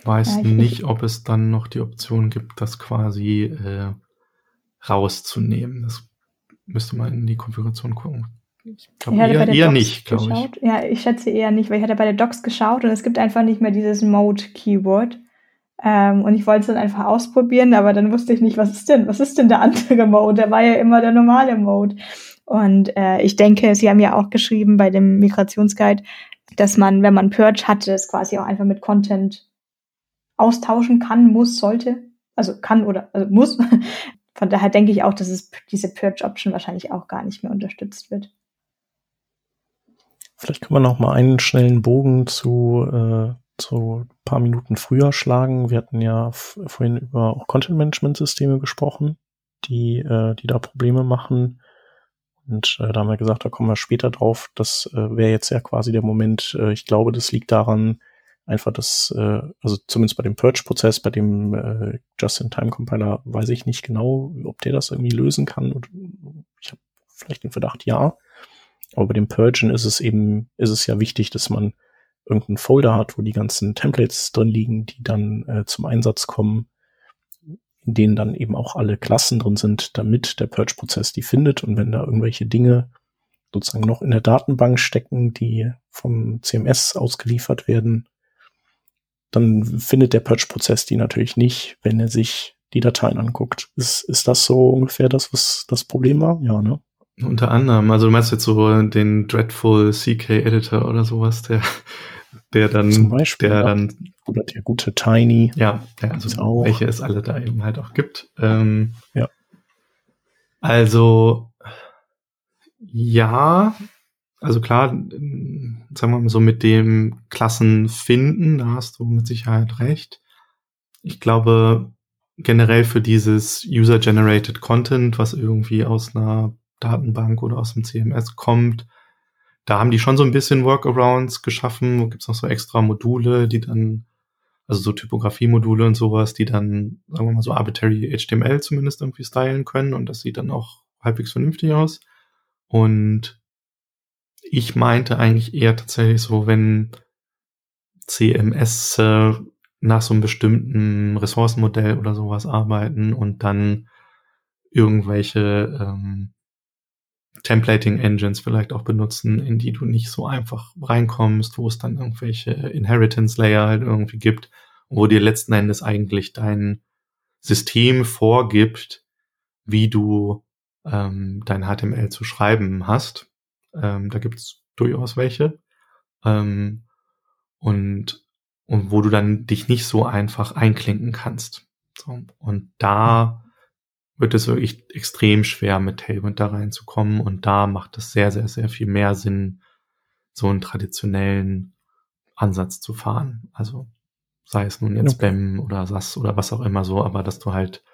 weiß ja, ich nicht, ob es dann noch die Option gibt, das quasi äh, rauszunehmen. Das müsste man in die Konfiguration gucken. Ich glaube eher, eher nicht, glaube ich. Ja, ich schätze eher nicht, weil ich hatte bei der Docs geschaut und es gibt einfach nicht mehr dieses Mode-Keyword. Ähm, und ich wollte es dann einfach ausprobieren, aber dann wusste ich nicht, was ist denn, was ist denn der andere Mode? Der war ja immer der normale Mode. Und äh, ich denke, Sie haben ja auch geschrieben bei dem Migrationsguide, dass man, wenn man Purge hatte, es quasi auch einfach mit Content austauschen kann, muss, sollte. Also kann oder also muss. *laughs* Von daher denke ich auch, dass es diese Purge-Option wahrscheinlich auch gar nicht mehr unterstützt wird. Vielleicht können wir noch mal einen schnellen Bogen zu äh, ein paar Minuten früher schlagen. Wir hatten ja vorhin über auch Content-Management-Systeme gesprochen, die, äh, die da Probleme machen. Und äh, da haben wir gesagt, da kommen wir später drauf. Das äh, wäre jetzt ja quasi der Moment. Äh, ich glaube, das liegt daran, einfach das, äh, also zumindest bei dem Purge-Prozess, bei dem äh, Just-in-Time-Compiler weiß ich nicht genau, ob der das irgendwie lösen kann. Und ich habe vielleicht den Verdacht, ja. Aber bei dem Purgen ist es eben, ist es ja wichtig, dass man irgendeinen Folder hat, wo die ganzen Templates drin liegen, die dann äh, zum Einsatz kommen. in denen dann eben auch alle Klassen drin sind, damit der Purge-Prozess die findet. Und wenn da irgendwelche Dinge sozusagen noch in der Datenbank stecken, die vom CMS ausgeliefert werden, dann findet der Purge-Prozess die natürlich nicht, wenn er sich die Dateien anguckt. Ist, ist das so ungefähr das, was das Problem war? Ja, ne? Unter anderem, also du meinst jetzt so den Dreadful CK Editor oder sowas, der, der dann, Zum Beispiel, der ja. dann, Oder der gute Tiny. ja, der, also auch. welche es alle da eben halt auch gibt. Ähm, Ja. Also, ja, also klar, sagen wir mal so mit dem Klassenfinden, da hast du mit Sicherheit recht. Ich glaube, generell für dieses User-Generated Content, was irgendwie aus einer Datenbank oder aus dem CMS kommt, da haben die schon so ein bisschen Workarounds geschaffen. Wo gibt's noch so extra Module, die dann, also so Typografie-Module und sowas, die dann, sagen wir mal so arbitrary HTML zumindest irgendwie stylen können und das sieht dann auch halbwegs vernünftig aus. Und ich meinte eigentlich eher tatsächlich so, wenn CMS äh, nach so einem bestimmten Ressourcenmodell oder sowas arbeiten und dann irgendwelche ähm, Templating Engines vielleicht auch benutzen, in die du nicht so einfach reinkommst, wo es dann irgendwelche Inheritance Layer halt irgendwie gibt, wo dir letzten Endes eigentlich dein System vorgibt, wie du ähm, dein HTML zu schreiben hast. Ähm, da gibt's durchaus welche. Ähm, und, und wo du dann dich nicht so einfach einklinken kannst. So. Und da wird es wirklich extrem schwer, mit Tailwind da reinzukommen. Und da macht es sehr, sehr, sehr viel mehr Sinn, so einen traditionellen Ansatz zu fahren. Also sei es nun jetzt Okay. BEM oder SAS oder was auch immer so, aber dass du halt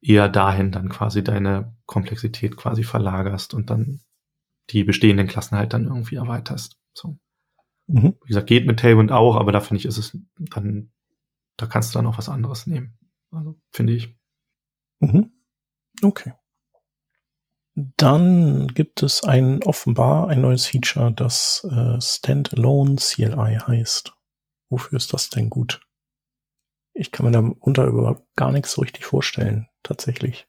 eher dahin dann quasi deine Komplexität quasi verlagerst und dann die bestehenden Klassen halt dann irgendwie erweiterst. So. Mhm. Wie gesagt, geht mit Tailwind auch, aber da finde ich, ist es dann, da kannst du dann auch was anderes nehmen. Also, finde ich. Mhm. Okay. Dann gibt es ein offenbar ein neues Feature, das äh, Standalone CLI heißt. Wofür ist das denn gut? Ich kann mir darunter überhaupt gar nichts so richtig vorstellen, tatsächlich.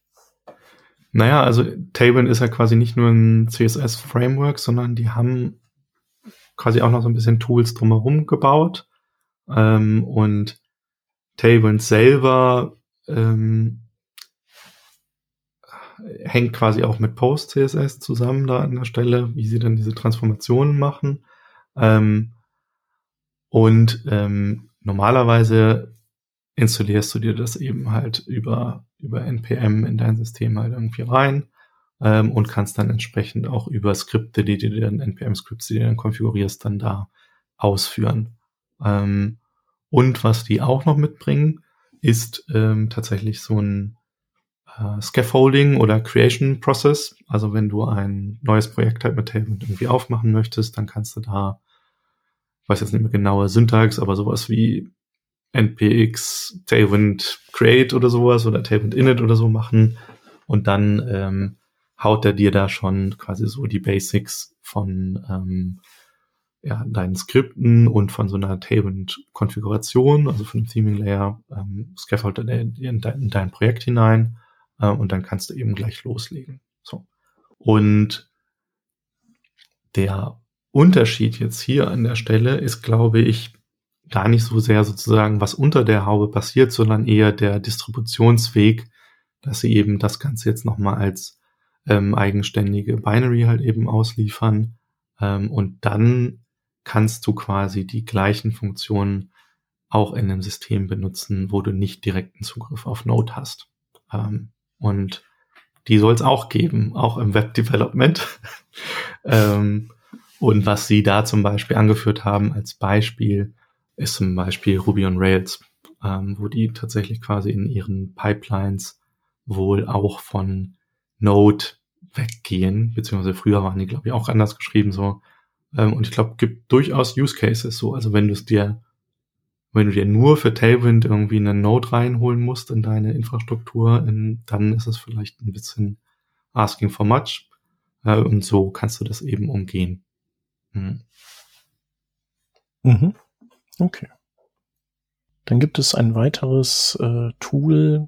Naja, also Tailwind ist ja quasi nicht nur ein CSS-Framework, sondern die haben quasi auch noch so ein bisschen Tools drumherum gebaut. Ähm, und Tailwind selber ähm, hängt quasi auch mit Post-CSS zusammen da an der Stelle, wie sie dann diese Transformationen machen. Ähm, und ähm, normalerweise installierst du dir das eben halt über, über NPM in dein System halt irgendwie rein ähm, und kannst dann entsprechend auch über Skripte, die du dir dann, NPM-Skripts, die du dann konfigurierst, dann da ausführen. Ähm, und was die auch noch mitbringen, ist ähm, tatsächlich so ein äh, Scaffolding oder Creation Process. Also wenn du ein neues Projekt halt mit Tailwind irgendwie aufmachen möchtest, dann kannst du da, ich weiß jetzt nicht mehr genaue Syntax, aber sowas wie npx Tailwind Create oder sowas oder Tailwind Init oder so machen und dann ähm, haut er dir da schon quasi so die Basics von ähm, ja, deinen Skripten und von so einer Tailwind-Konfiguration, also von dem Theming-Layer, ähm, scaffoldet er dir in dein, in dein Projekt hinein äh, und dann kannst du eben gleich loslegen. So. Und der Unterschied jetzt hier an der Stelle ist, glaube ich, gar nicht so sehr sozusagen, was unter der Haube passiert, sondern eher der Distributionsweg, dass sie eben das Ganze jetzt nochmal als ähm, eigenständige Binary halt eben ausliefern. Ähm, und dann kannst du quasi die gleichen Funktionen auch in einem System benutzen, wo du nicht direkten Zugriff auf Node hast. Ähm, und die soll es auch geben, auch im Web Development. *laughs* ähm, und was sie da zum Beispiel angeführt haben als Beispiel, ist zum Beispiel Ruby on Rails, ähm, wo die tatsächlich quasi in ihren Pipelines wohl auch von Node weggehen, beziehungsweise früher waren die, glaube ich, auch anders geschrieben so. Ähm, und ich glaube, gibt durchaus Use Cases so. Also wenn du es dir, wenn du dir nur für Tailwind irgendwie einen Node reinholen musst in deine Infrastruktur, in, dann ist es vielleicht ein bisschen asking for much. Äh, und so kannst du das eben umgehen. Hm. Mhm. Okay. Dann gibt es ein weiteres äh, Tool,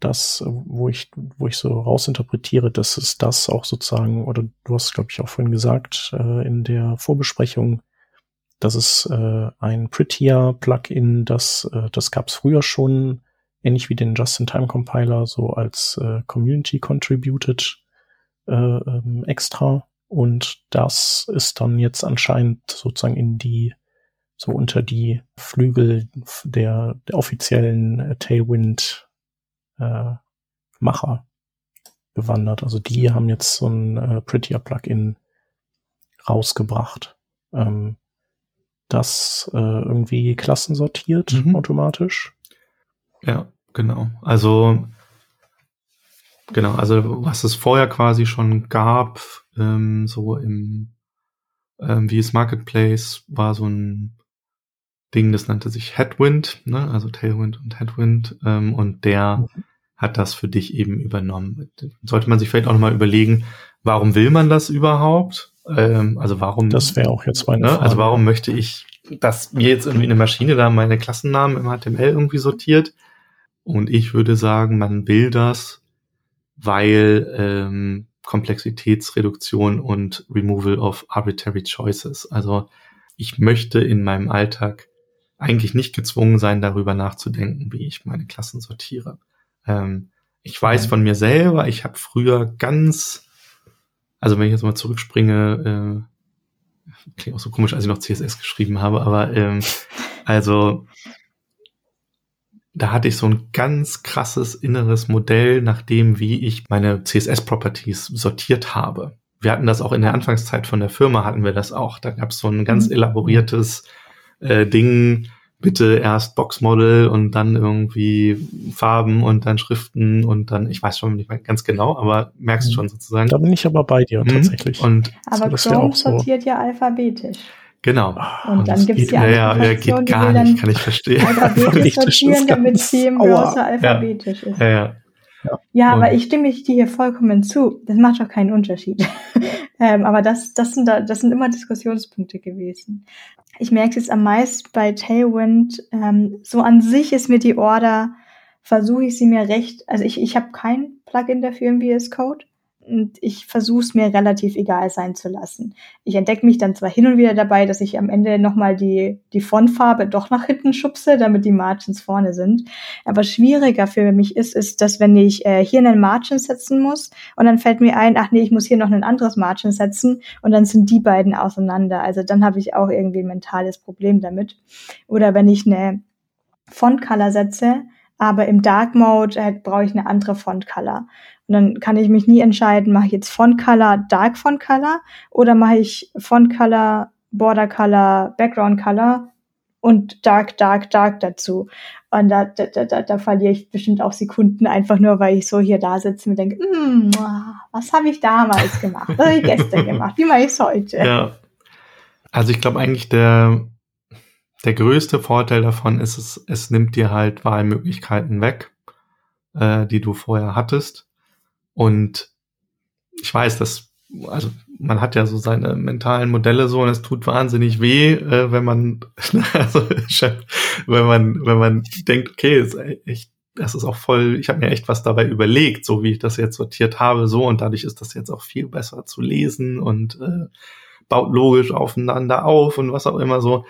das, wo ich, wo ich so rausinterpretiere, dass es das auch sozusagen, oder du hast, glaube ich, auch vorhin gesagt, äh, in der Vorbesprechung, dass es äh, ein Prettier-Plugin, das, äh, das gab es früher schon, ähnlich wie den Just-in-Time-Compiler, so als äh, Community-Contributed äh, ähm, extra. Und das ist dann jetzt anscheinend sozusagen in die, so unter die Flügel der, der offiziellen äh, Tailwind äh, Macher gewandert. Also die haben jetzt so ein äh, Prettier Plugin rausgebracht, ähm, das äh, irgendwie Klassen sortiert mhm. automatisch. Ja, genau. Also genau, also was es vorher quasi schon gab, ähm, so im ähm, wie es Marketplace war so ein Ding, das nannte sich Headwind, ne? also Tailwind und Headwind, ähm, und der mhm. hat das für dich eben übernommen. Sollte man sich vielleicht auch nochmal überlegen, warum will man das überhaupt? Ähm, also warum? Das wäre auch jetzt meine ne? Also warum möchte ich, dass mir jetzt irgendwie eine Maschine da meine Klassennamen im HTML irgendwie sortiert? Und ich würde sagen, man will das, weil ähm, Komplexitätsreduktion und Removal of Arbitrary Choices. Also ich möchte in meinem Alltag eigentlich nicht gezwungen sein, darüber nachzudenken, wie ich meine Klassen sortiere. Ähm, ich weiß von mir selber, ich habe früher ganz, also wenn ich jetzt mal zurückspringe, äh, klingt auch so komisch, als ich noch CSS geschrieben habe, aber ähm, *laughs* also da hatte ich so ein ganz krasses inneres Modell, nach dem, wie ich meine CSS-Properties sortiert habe. Wir hatten das auch in der Anfangszeit von der Firma, hatten wir das auch. Da gab es so ein ganz mhm. elaboriertes äh, Ding, bitte erst Boxmodel und dann irgendwie Farben und dann Schriften und dann, ich weiß schon nicht mehr ganz genau, aber merkst mhm. schon sozusagen. Da bin ich aber bei dir mhm. tatsächlich. Und aber so, Chrome sortiert so. ja alphabetisch. Genau. Und, und dann gibt es ja, ja, ja, geht gar nicht, kann ich verstehen. Alphabetisch sortieren, damit sie im Browser alphabetisch ja. ist. Ja, ja. Ja, ja aber ich stimme dir hier vollkommen zu. Das macht doch keinen Unterschied. *laughs* ähm, aber das, das, sind da, das sind immer Diskussionspunkte gewesen. Ich merke es jetzt am meisten bei Tailwind. Ähm, so an sich ist mir die Order, versuche ich sie mir recht, also ich, ich habe kein Plugin dafür im VS Code und ich versuche es mir relativ egal sein zu lassen. Ich entdecke mich dann zwar hin und wieder dabei, dass ich am Ende nochmal die, die Fontfarbe doch nach hinten schubse, damit die Margins vorne sind. Aber schwieriger für mich ist, ist, dass wenn ich äh, hier einen Margin setzen muss und dann fällt mir ein, ach nee, ich muss hier noch ein anderes Margin setzen und dann sind die beiden auseinander. Also dann habe ich auch irgendwie ein mentales Problem damit. Oder wenn ich eine Font Color setze, aber im Dark Mode äh, brauche ich eine andere Font Color. Und dann kann ich mich nie entscheiden, mache ich jetzt Font Color, Dark Font Color oder mache ich Font Color, Border Color, Background Color und Dark, Dark, Dark dazu. Und da, da, da, da verliere ich bestimmt auch Sekunden einfach nur, weil ich so hier da sitze und denke, mm, was habe ich damals gemacht? Was habe ich gestern *laughs* gemacht? Wie mache ich es heute? Ja. Also ich glaube eigentlich der, der größte Vorteil davon ist es, es nimmt dir halt Wahlmöglichkeiten weg, äh, die du vorher hattest. Und ich weiß, dass, also man hat ja so seine mentalen Modelle so und es tut wahnsinnig weh, äh, wenn man, *laughs* also, wenn man, wenn man denkt, okay, ist echt, das ist auch voll, ich habe mir echt was dabei überlegt, so wie ich das jetzt sortiert habe, so und dadurch ist das jetzt auch viel besser zu lesen und äh, baut logisch aufeinander auf und was auch immer so.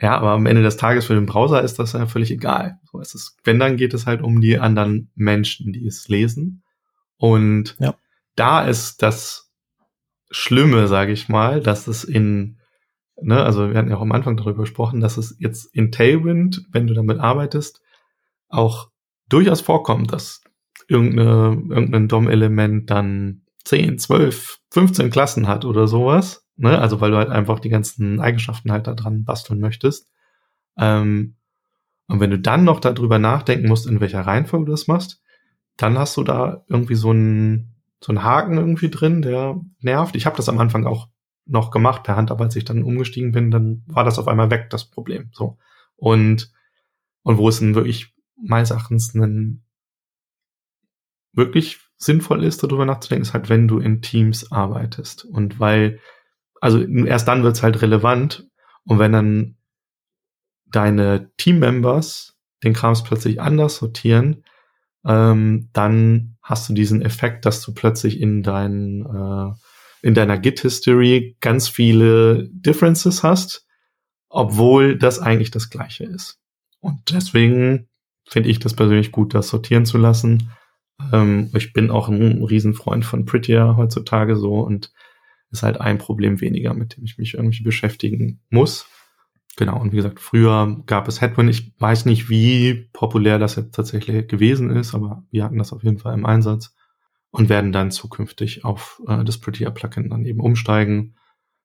Ja, aber am Ende des Tages für den Browser ist das ja völlig egal. So ist wenn dann geht es halt um die anderen Menschen, die es lesen. Und ja. da ist das Schlimme, sage ich mal, dass es in, ne, also wir hatten ja auch am Anfang darüber gesprochen, dass es jetzt in Tailwind, wenn du damit arbeitest, auch durchaus vorkommt, dass irgendeine, irgendein DOM-Element dann 10, 12, 15 Klassen hat oder sowas. Ne? Also weil du halt einfach die ganzen Eigenschaften halt da dran basteln möchtest. Ähm, und wenn du dann noch darüber nachdenken musst, in welcher Reihenfolge du das machst, dann hast du da irgendwie so einen, so einen Haken irgendwie drin, der nervt. Ich habe das am Anfang auch noch gemacht per Hand, aber als ich dann umgestiegen bin, dann war das auf einmal weg, das Problem. So. Und, und wo es dann wirklich meines Erachtens ein wirklich sinnvoll ist, darüber nachzudenken, ist halt, wenn du in Teams arbeitest. Und weil, also erst dann wird es halt relevant. Und wenn dann deine Teammembers den Krams plötzlich anders sortieren, ähm, dann hast du diesen Effekt, dass du plötzlich in dein, äh, in deiner Git-History ganz viele Differences hast, obwohl das eigentlich das gleiche ist. Und deswegen finde ich das persönlich gut, das sortieren zu lassen. Ähm, ich bin auch ein Riesenfreund von Prettier heutzutage so und ist halt ein Problem weniger, mit dem ich mich irgendwie beschäftigen muss. Genau, und wie gesagt, früher gab es Headwind. Ich weiß nicht, wie populär das jetzt tatsächlich gewesen ist, aber wir hatten das auf jeden Fall im Einsatz und werden dann zukünftig auf äh, das Prettier Plugin dann eben umsteigen.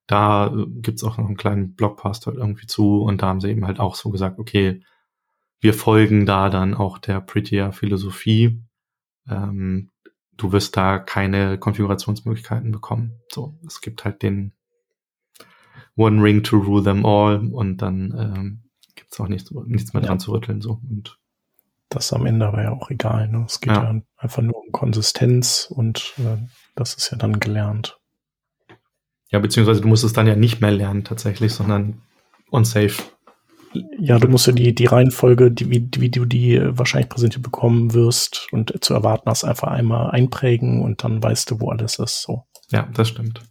Da äh, gibt's auch noch einen kleinen Blogpost halt irgendwie zu und da haben sie eben halt auch so gesagt, okay, wir folgen da dann auch der Prettier Philosophie. Ähm, du wirst da keine Konfigurationsmöglichkeiten bekommen. So, es gibt halt den One Ring to rule them all und dann ähm, gibt es auch nichts, nichts mehr ja. dran zu rütteln. So. Und das am Ende aber ja auch egal. Ne? Es geht ja. ja einfach nur um Konsistenz und äh, das ist ja dann gelernt. Ja, beziehungsweise du musst es dann ja nicht mehr lernen tatsächlich, sondern on safe. Ja, du musst ja die, die Reihenfolge, die, wie, wie du die wahrscheinlich präsentiert bekommen wirst und zu erwarten hast, einfach einmal einprägen und dann weißt du, wo alles ist. So. Ja, das stimmt.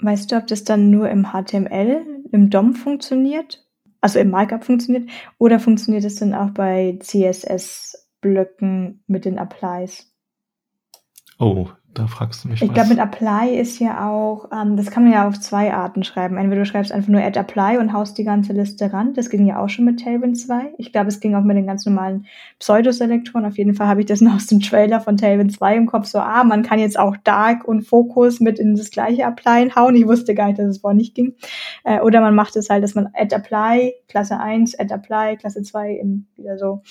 Weißt du, ob das dann nur im HTML, im DOM funktioniert? Also im Markup funktioniert? Oder funktioniert es dann auch bei CSS-Blöcken mit den Applies? Oh, da fragst du mich Ich glaube, mit Apply ist ja auch, ähm, das kann man ja auf zwei Arten schreiben. Entweder du schreibst einfach nur add apply und haust die ganze Liste ran. Das ging ja auch schon mit Tailwind 2. Ich glaube, es ging auch mit den ganz normalen Pseudoselektoren. Auf jeden Fall habe ich das noch aus dem Trailer von Tailwind 2 im Kopf. So, ah, man kann jetzt auch Dark und Focus mit in das gleiche Apply hauen. Ich wusste gar nicht, dass es vorher nicht ging. Äh, oder man macht es halt, dass man add apply, Klasse 1, add apply, Klasse 2 in wieder so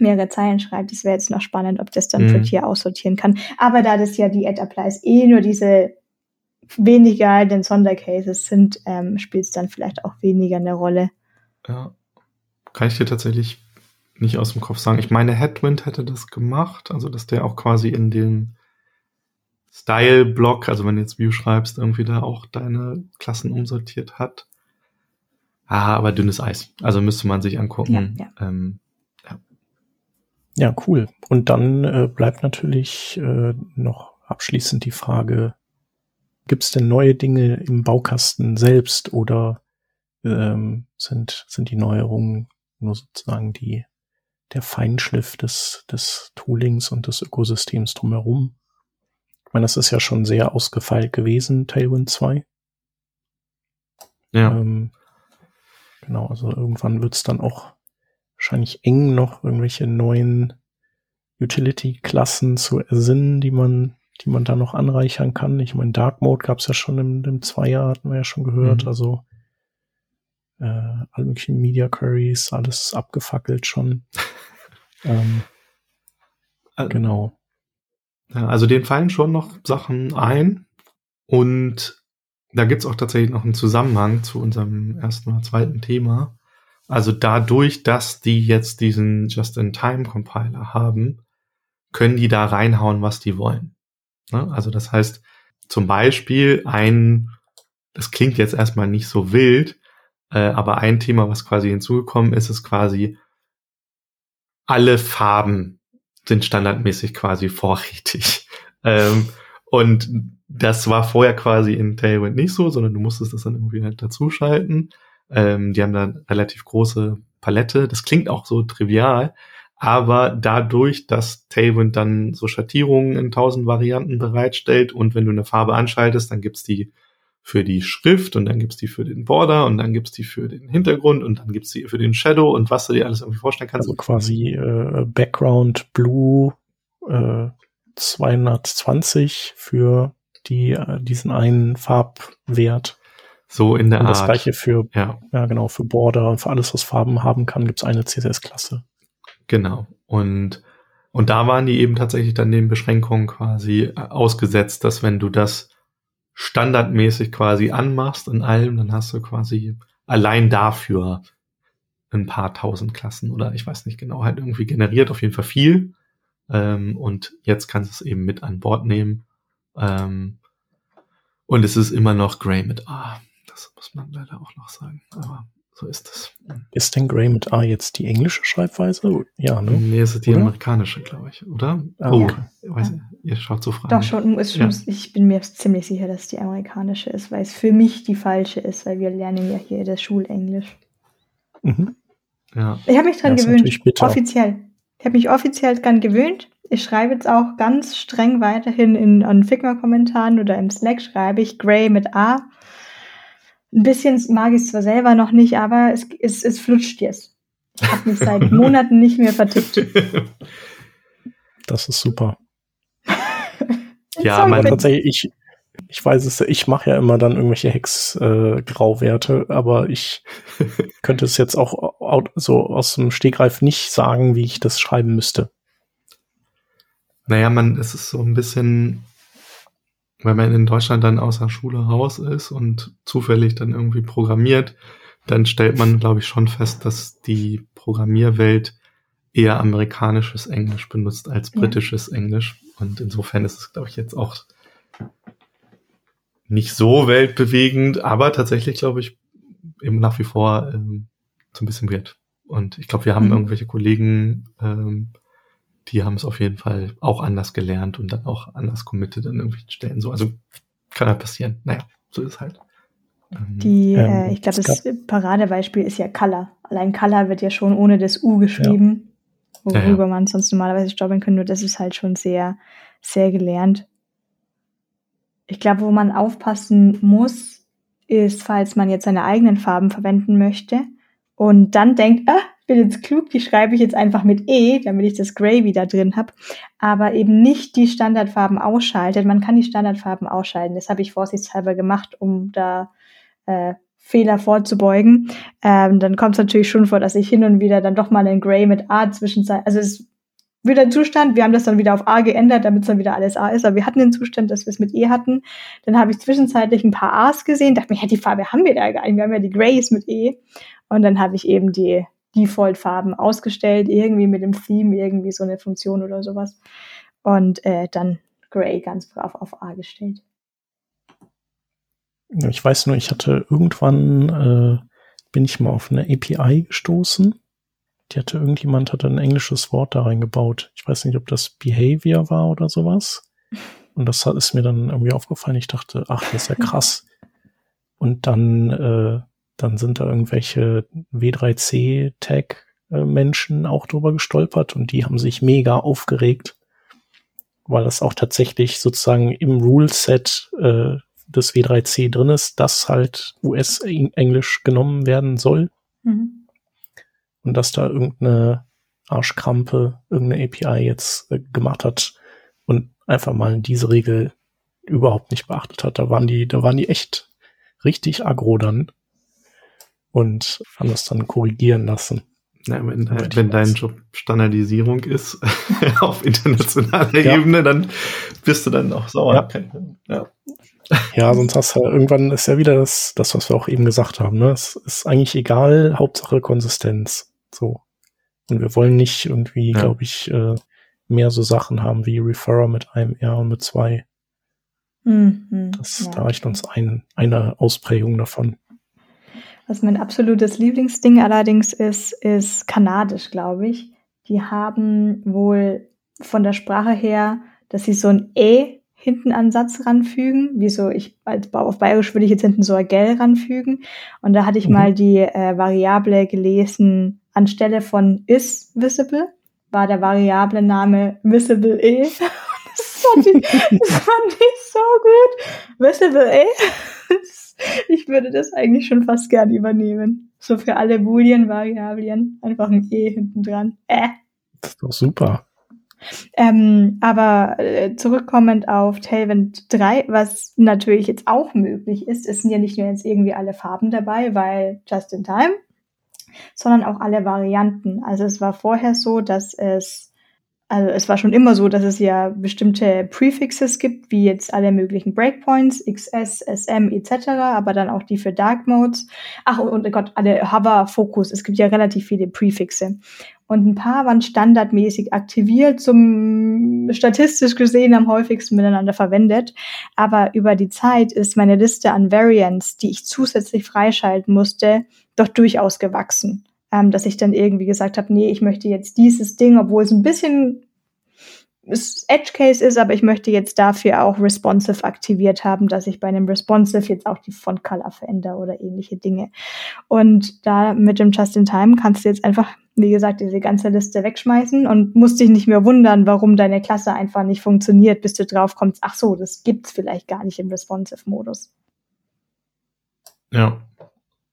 mehrere Zeilen schreibt. Das wäre jetzt noch spannend, ob das dann mhm. für Tier aussortieren kann. Aber da das ja die Add-Applies eh nur diese weniger den Sondercases sind, ähm, spielt es dann vielleicht auch weniger eine Rolle. Ja, kann ich dir tatsächlich nicht aus dem Kopf sagen. Ich meine, Headwind hätte das gemacht, also dass der auch quasi in dem Style-Block, also wenn du jetzt View schreibst, irgendwie da auch deine Klassen umsortiert hat. Ah, aber dünnes Eis. Also müsste man sich angucken. Ja, ja. Ähm, ja, cool. Und dann äh, bleibt natürlich äh, noch abschließend die Frage, gibt es denn neue Dinge im Baukasten selbst oder ähm, sind, sind die Neuerungen nur sozusagen die, der Feinschliff des, des Toolings und des Ökosystems drumherum? Ich meine, das ist ja schon sehr ausgefeilt gewesen, Tailwind 2. Ja. Ähm, genau, also irgendwann wird es dann auch wahrscheinlich eng noch irgendwelche neuen Utility-Klassen zu ersinnen, die man, die man da noch anreichern kann. Ich meine, Dark Mode gab es ja schon im, im Zweier, hatten wir ja schon gehört. Mhm. Also äh, alle möglichen Media Queries, alles abgefackelt schon. *laughs* ähm, also, genau. Ja, also denen fallen schon noch Sachen ein und da gibt's auch tatsächlich noch einen Zusammenhang zu unserem ersten oder zweiten Thema. Also dadurch, dass die jetzt diesen Just-in-Time-Compiler haben, können die da reinhauen, was die wollen. Ne? Also das heißt, zum Beispiel ein, das klingt jetzt erstmal nicht so wild, äh, aber ein Thema, was quasi hinzugekommen ist, ist quasi, alle Farben sind standardmäßig quasi vorrätig. *laughs* Ähm, und das war vorher quasi in Tailwind nicht so, sondern du musstest das dann irgendwie halt dazuschalten. Ähm, die haben da relativ große Palette. Das klingt auch so trivial, aber dadurch, dass Tailwind dann so Schattierungen in tausend Varianten bereitstellt und wenn du eine Farbe anschaltest, dann gibt's die für die Schrift und dann gibt's die für den Border und dann gibt's die für den Hintergrund und dann gibt's die für den Shadow und was du dir alles irgendwie vorstellen kannst. Also quasi äh, Background Blue äh, 220 für die, äh, diesen einen Farbwert. So in der und Art. Das gleiche für, ja. ja genau, für Border und für alles, was Farben haben kann, gibt's eine CSS-Klasse. Genau. Und, und da waren die eben tatsächlich dann den Beschränkungen quasi äh, ausgesetzt, dass wenn du das standardmäßig quasi anmachst in allem, dann hast du quasi allein dafür ein paar tausend Klassen oder ich weiß nicht genau, halt irgendwie generiert, auf jeden Fall viel. Ähm, und jetzt kannst du es eben mit an Bord nehmen. Ähm, und es ist immer noch Gray mit A. Das muss man leider auch noch sagen. Aber So ist es. Ist denn Gray mit A jetzt die englische Schreibweise? Ja, ne? Nee, es ist die oder? amerikanische, glaube ich, oder? Ah, oh, okay. weiß nicht, ihr schaut so frei. Doch schon, ist schon ja. ich bin mir ziemlich sicher, dass die amerikanische ist, weil es für mich die falsche ist, weil wir lernen ja hier das Schulenglisch. Mhm. Ja. Ich habe mich dran gewöhnt, offiziell. Ich habe mich offiziell dran gewöhnt. Ich schreibe jetzt auch ganz streng weiterhin in, in Figma-Kommentaren oder im Slack schreibe ich Gray mit A ein bisschen mag ich es zwar selber noch nicht, aber es, es, es flutscht jetzt. Ich habe mich seit *laughs* Monaten nicht mehr vertippt. Das ist super. *laughs* ja, man tatsächlich, ich, ich weiß es, ich mache ja immer dann irgendwelche Hex-Grauwerte, äh, aber ich *laughs* könnte es jetzt auch so aus dem Stegreif nicht sagen, wie ich das schreiben müsste. Naja, man, es ist so ein bisschen, wenn man in Deutschland dann außer Schule raus ist und zufällig dann irgendwie programmiert, dann stellt man, glaube ich, schon fest, dass die Programmierwelt eher amerikanisches Englisch benutzt als britisches ja. Englisch. Und insofern ist es, glaube ich, jetzt auch nicht so weltbewegend, aber tatsächlich, glaube ich, eben nach wie vor ähm, so ein bisschen wert. Und ich glaube, wir haben mhm. irgendwelche Kollegen, ähm, die haben es auf jeden Fall auch anders gelernt und dann auch anders committed an irgendwelchen Stellen. So, also kann halt passieren. Naja, so ist es halt. Ähm, die, ähm, äh, ich glaube, das Paradebeispiel ist ja Color. Allein Color wird ja schon ohne das U geschrieben, ja. worüber ja, ja. man sonst normalerweise stoppeln könnte. Nur das ist halt schon sehr, sehr gelernt. Ich glaube, wo man aufpassen muss, ist, falls man jetzt seine eigenen Farben verwenden möchte und dann denkt, ah, bin jetzt klug, die schreibe ich jetzt einfach mit E, damit ich das Gray wieder drin habe, aber eben nicht die Standardfarben ausschaltet. Man kann die Standardfarben ausschalten. Das habe ich vorsichtshalber gemacht, um da äh, Fehler vorzubeugen. Ähm, dann kommt es natürlich schon vor, dass ich hin und wieder dann doch mal einen Gray mit A zwischenzeit, also es wieder ein Zustand, wir haben das dann wieder auf A geändert, damit es dann wieder alles A ist, aber wir hatten den Zustand, dass wir es mit E hatten. Dann habe ich zwischenzeitlich ein paar A's gesehen, dachte mir, ja, die Farbe haben wir da gar nicht, wir haben ja die Grays mit E. Und dann habe ich eben die Default-Farben ausgestellt, irgendwie mit dem Theme, irgendwie so eine Funktion oder sowas. Und äh, dann Gray ganz brav auf A gestellt. Ich weiß nur, ich hatte irgendwann, äh, bin ich mal auf eine API gestoßen. Die hatte irgendjemand, hatte ein englisches Wort da reingebaut. Ich weiß nicht, ob das Behavior war oder sowas. Und das ist mir dann irgendwie aufgefallen. Ich dachte, ach, das ist ja *laughs* krass. Und dann äh, dann sind da irgendwelche W3C-Tag-Menschen auch drüber gestolpert und die haben sich mega aufgeregt, weil das auch tatsächlich sozusagen im Rule-Set äh, des W3C drin ist, dass halt US-Englisch genommen werden soll. Mhm. Und dass da irgendeine Arschkrampe irgendeine API jetzt äh, gemacht hat und einfach mal diese Regel überhaupt nicht beachtet hat. Da waren die, da waren die echt richtig aggro dann und haben das dann korrigieren lassen. Ja, wenn, wenn dein Job Standardisierung ist *laughs* auf internationaler ja. Ebene, dann bist du dann auch sauer. Ja. ja. ja. sonst hast du irgendwann ist ja wieder das, das, was wir auch eben gesagt haben. Ne? Es ist eigentlich egal, Hauptsache Konsistenz. So. Und wir wollen nicht irgendwie, ja. glaube ich, äh, mehr so Sachen haben wie Referrer mit einem R und mit zwei. Mhm, das ja. da reicht uns ein, eine Ausprägung davon. Was mein absolutes Lieblingsding allerdings ist, ist kanadisch, glaube ich. Die haben wohl von der Sprache her, dass sie so ein E hinten an Satz ranfügen. Wie so, ich, als auf Bayerisch würde ich jetzt hinten so ein Gell ranfügen. Und da hatte ich mhm. mal die äh, Variable gelesen, anstelle von is visible, war der Variable Name visible E. *laughs* das, fand ich, das fand ich so gut. Visible E. *laughs* ich würde das eigentlich schon fast gern übernehmen. So für alle Boolean-Variablen einfach ein E hinten dran. Äh. Das ist doch super. Ähm, aber äh, zurückkommend auf Tailwind 3, was natürlich jetzt auch möglich ist, es sind ja nicht nur jetzt irgendwie alle Farben dabei, weil just in time, sondern auch alle Varianten. Also es war vorher so, dass es also es war schon immer so, dass es ja bestimmte Prefixes gibt, wie jetzt alle möglichen Breakpoints, XS, SM etc., aber dann auch die für Dark Modes. Ach und oh Gott, alle Hover, Focus, es gibt ja relativ viele Prefixe. Und ein paar waren standardmäßig aktiviert, zum statistisch gesehen am häufigsten miteinander verwendet. Aber über die Zeit ist meine Liste an Variants, die ich zusätzlich freischalten musste, doch durchaus gewachsen ähm, dass ich dann irgendwie gesagt habe, nee, ich möchte jetzt dieses Ding, obwohl es ein bisschen Edge Case ist, aber ich möchte jetzt dafür auch responsive aktiviert haben, dass ich bei einem responsive jetzt auch die Font Color verändere oder ähnliche Dinge. Und da mit dem Just in Time kannst du jetzt einfach, wie gesagt, diese ganze Liste wegschmeißen und musst dich nicht mehr wundern, warum deine Klasse einfach nicht funktioniert, bis du drauf kommst, ach so, das gibt's vielleicht gar nicht im responsive Modus. Ja.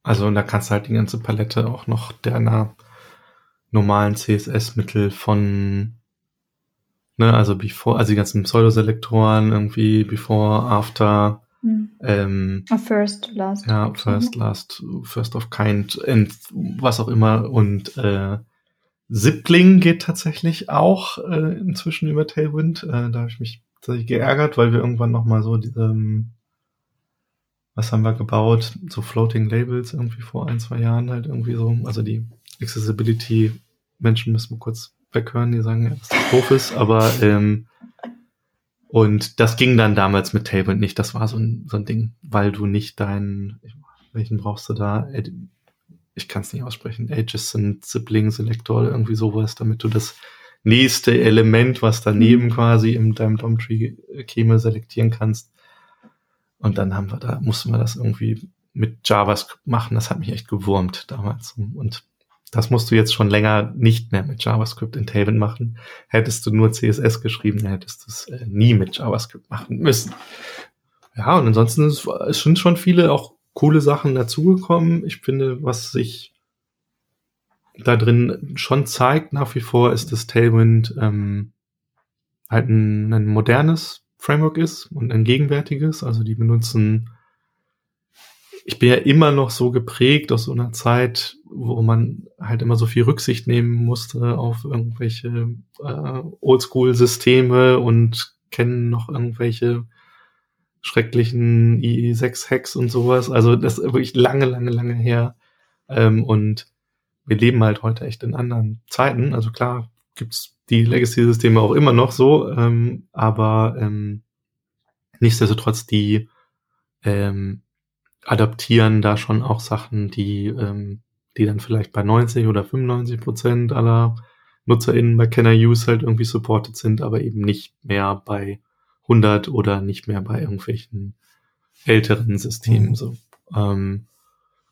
Also und da kannst du halt die ganze Palette auch noch deiner normalen CSS-Mittel von, ne, also before, also die ganzen Pseudoselektoren irgendwie before, after, mhm. ähm, first, last. Ja, first, last, first of kind, and was auch immer und äh, Zipling geht tatsächlich auch äh, inzwischen über Tailwind. Äh, da habe ich mich tatsächlich geärgert, weil wir irgendwann noch mal so diese, ähm, was haben wir gebaut? So Floating Labels irgendwie vor ein, zwei Jahren halt irgendwie so. Also die Accessibility Menschen müssen wir kurz weghören, die sagen, ja, dass das doof ist, aber ähm, und das ging dann damals mit Tailwind nicht. Das war so ein, so ein Ding, weil du nicht deinen, welchen brauchst du da? Ich kann es nicht aussprechen. Adjacent Sibling Selector oder irgendwie sowas, damit du das nächste Element, was daneben quasi in deinem DOM-Tree käme, selektieren kannst. Und dann haben wir da, mussten wir das irgendwie mit JavaScript machen. Das hat mich echt gewurmt damals. Und das musst du jetzt schon länger nicht mehr mit JavaScript in Tailwind machen. Hättest du nur CSS geschrieben, dann hättest du es äh, nie mit JavaScript machen müssen. Ja, und ansonsten ist, sind schon viele auch coole Sachen dazugekommen. Ich finde, was sich da drin schon zeigt nach wie vor, ist, dass Tailwind ähm, halt ein, ein modernes Framework ist und ein gegenwärtiges. Also die benutzen, ich bin ja immer noch so geprägt aus so einer Zeit, wo man halt immer so viel Rücksicht nehmen musste auf irgendwelche äh, Oldschool-Systeme und kennen noch irgendwelche schrecklichen IE6-Hacks und sowas. Also das ist wirklich lange, lange, lange her. Ähm, und wir leben halt heute echt in anderen Zeiten. Also klar gibt's die Legacy-Systeme auch immer noch so, ähm, aber ähm, nichtsdestotrotz, die ähm, adaptieren da schon auch Sachen, die, ähm, die dann vielleicht bei 90 oder 95 Prozent aller NutzerInnen bei Can I Use halt irgendwie supported sind, aber eben nicht mehr bei 100 oder nicht mehr bei irgendwelchen älteren Systemen mhm. so. Ähm,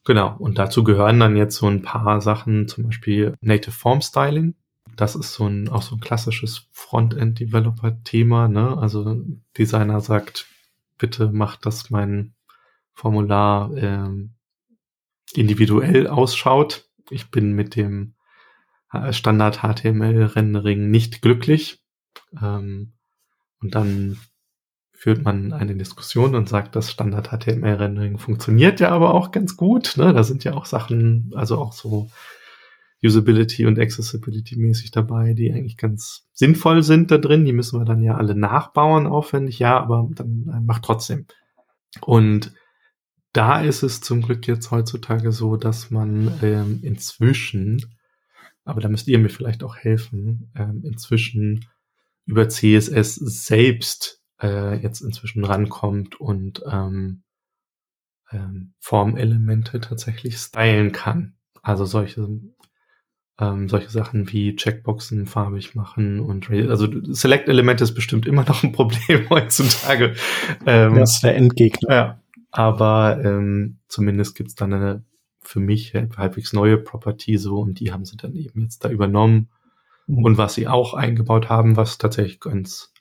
genau. Und dazu gehören dann jetzt so ein paar Sachen, zum Beispiel Native Form Styling. Das ist so ein, auch so ein klassisches Frontend-Developer-Thema, ne? Also Designer sagt, bitte macht, dass mein Formular ähm, individuell ausschaut. Ich bin mit dem äh, Standard HTML-Rendering nicht glücklich. Ähm, und dann führt man eine Diskussion und sagt, das Standard HTML-Rendering funktioniert ja aber auch ganz gut. Ne? Da sind ja auch Sachen, also auch so Usability und Accessibility mäßig dabei, die eigentlich ganz sinnvoll sind da drin. Die müssen wir dann ja alle nachbauen, aufwendig, ja, aber dann äh, macht trotzdem. Und da ist es zum Glück jetzt heutzutage so, dass man ähm, inzwischen, aber da müsst ihr mir vielleicht auch helfen, ähm, inzwischen über CSS selbst äh, jetzt inzwischen rankommt und ähm, ähm, Formelemente tatsächlich stylen kann. Also solche ähm, solche Sachen wie Checkboxen farbig machen und also Select-Element ist bestimmt immer *laughs* noch ein Problem heutzutage. Ähm, das ist der Endgegner. Ja, aber ähm, zumindest gibt's dann eine für mich halbwegs neue Property so und die haben sie dann eben jetzt da übernommen. Mhm. Und was sie auch eingebaut haben, was tatsächlich ganz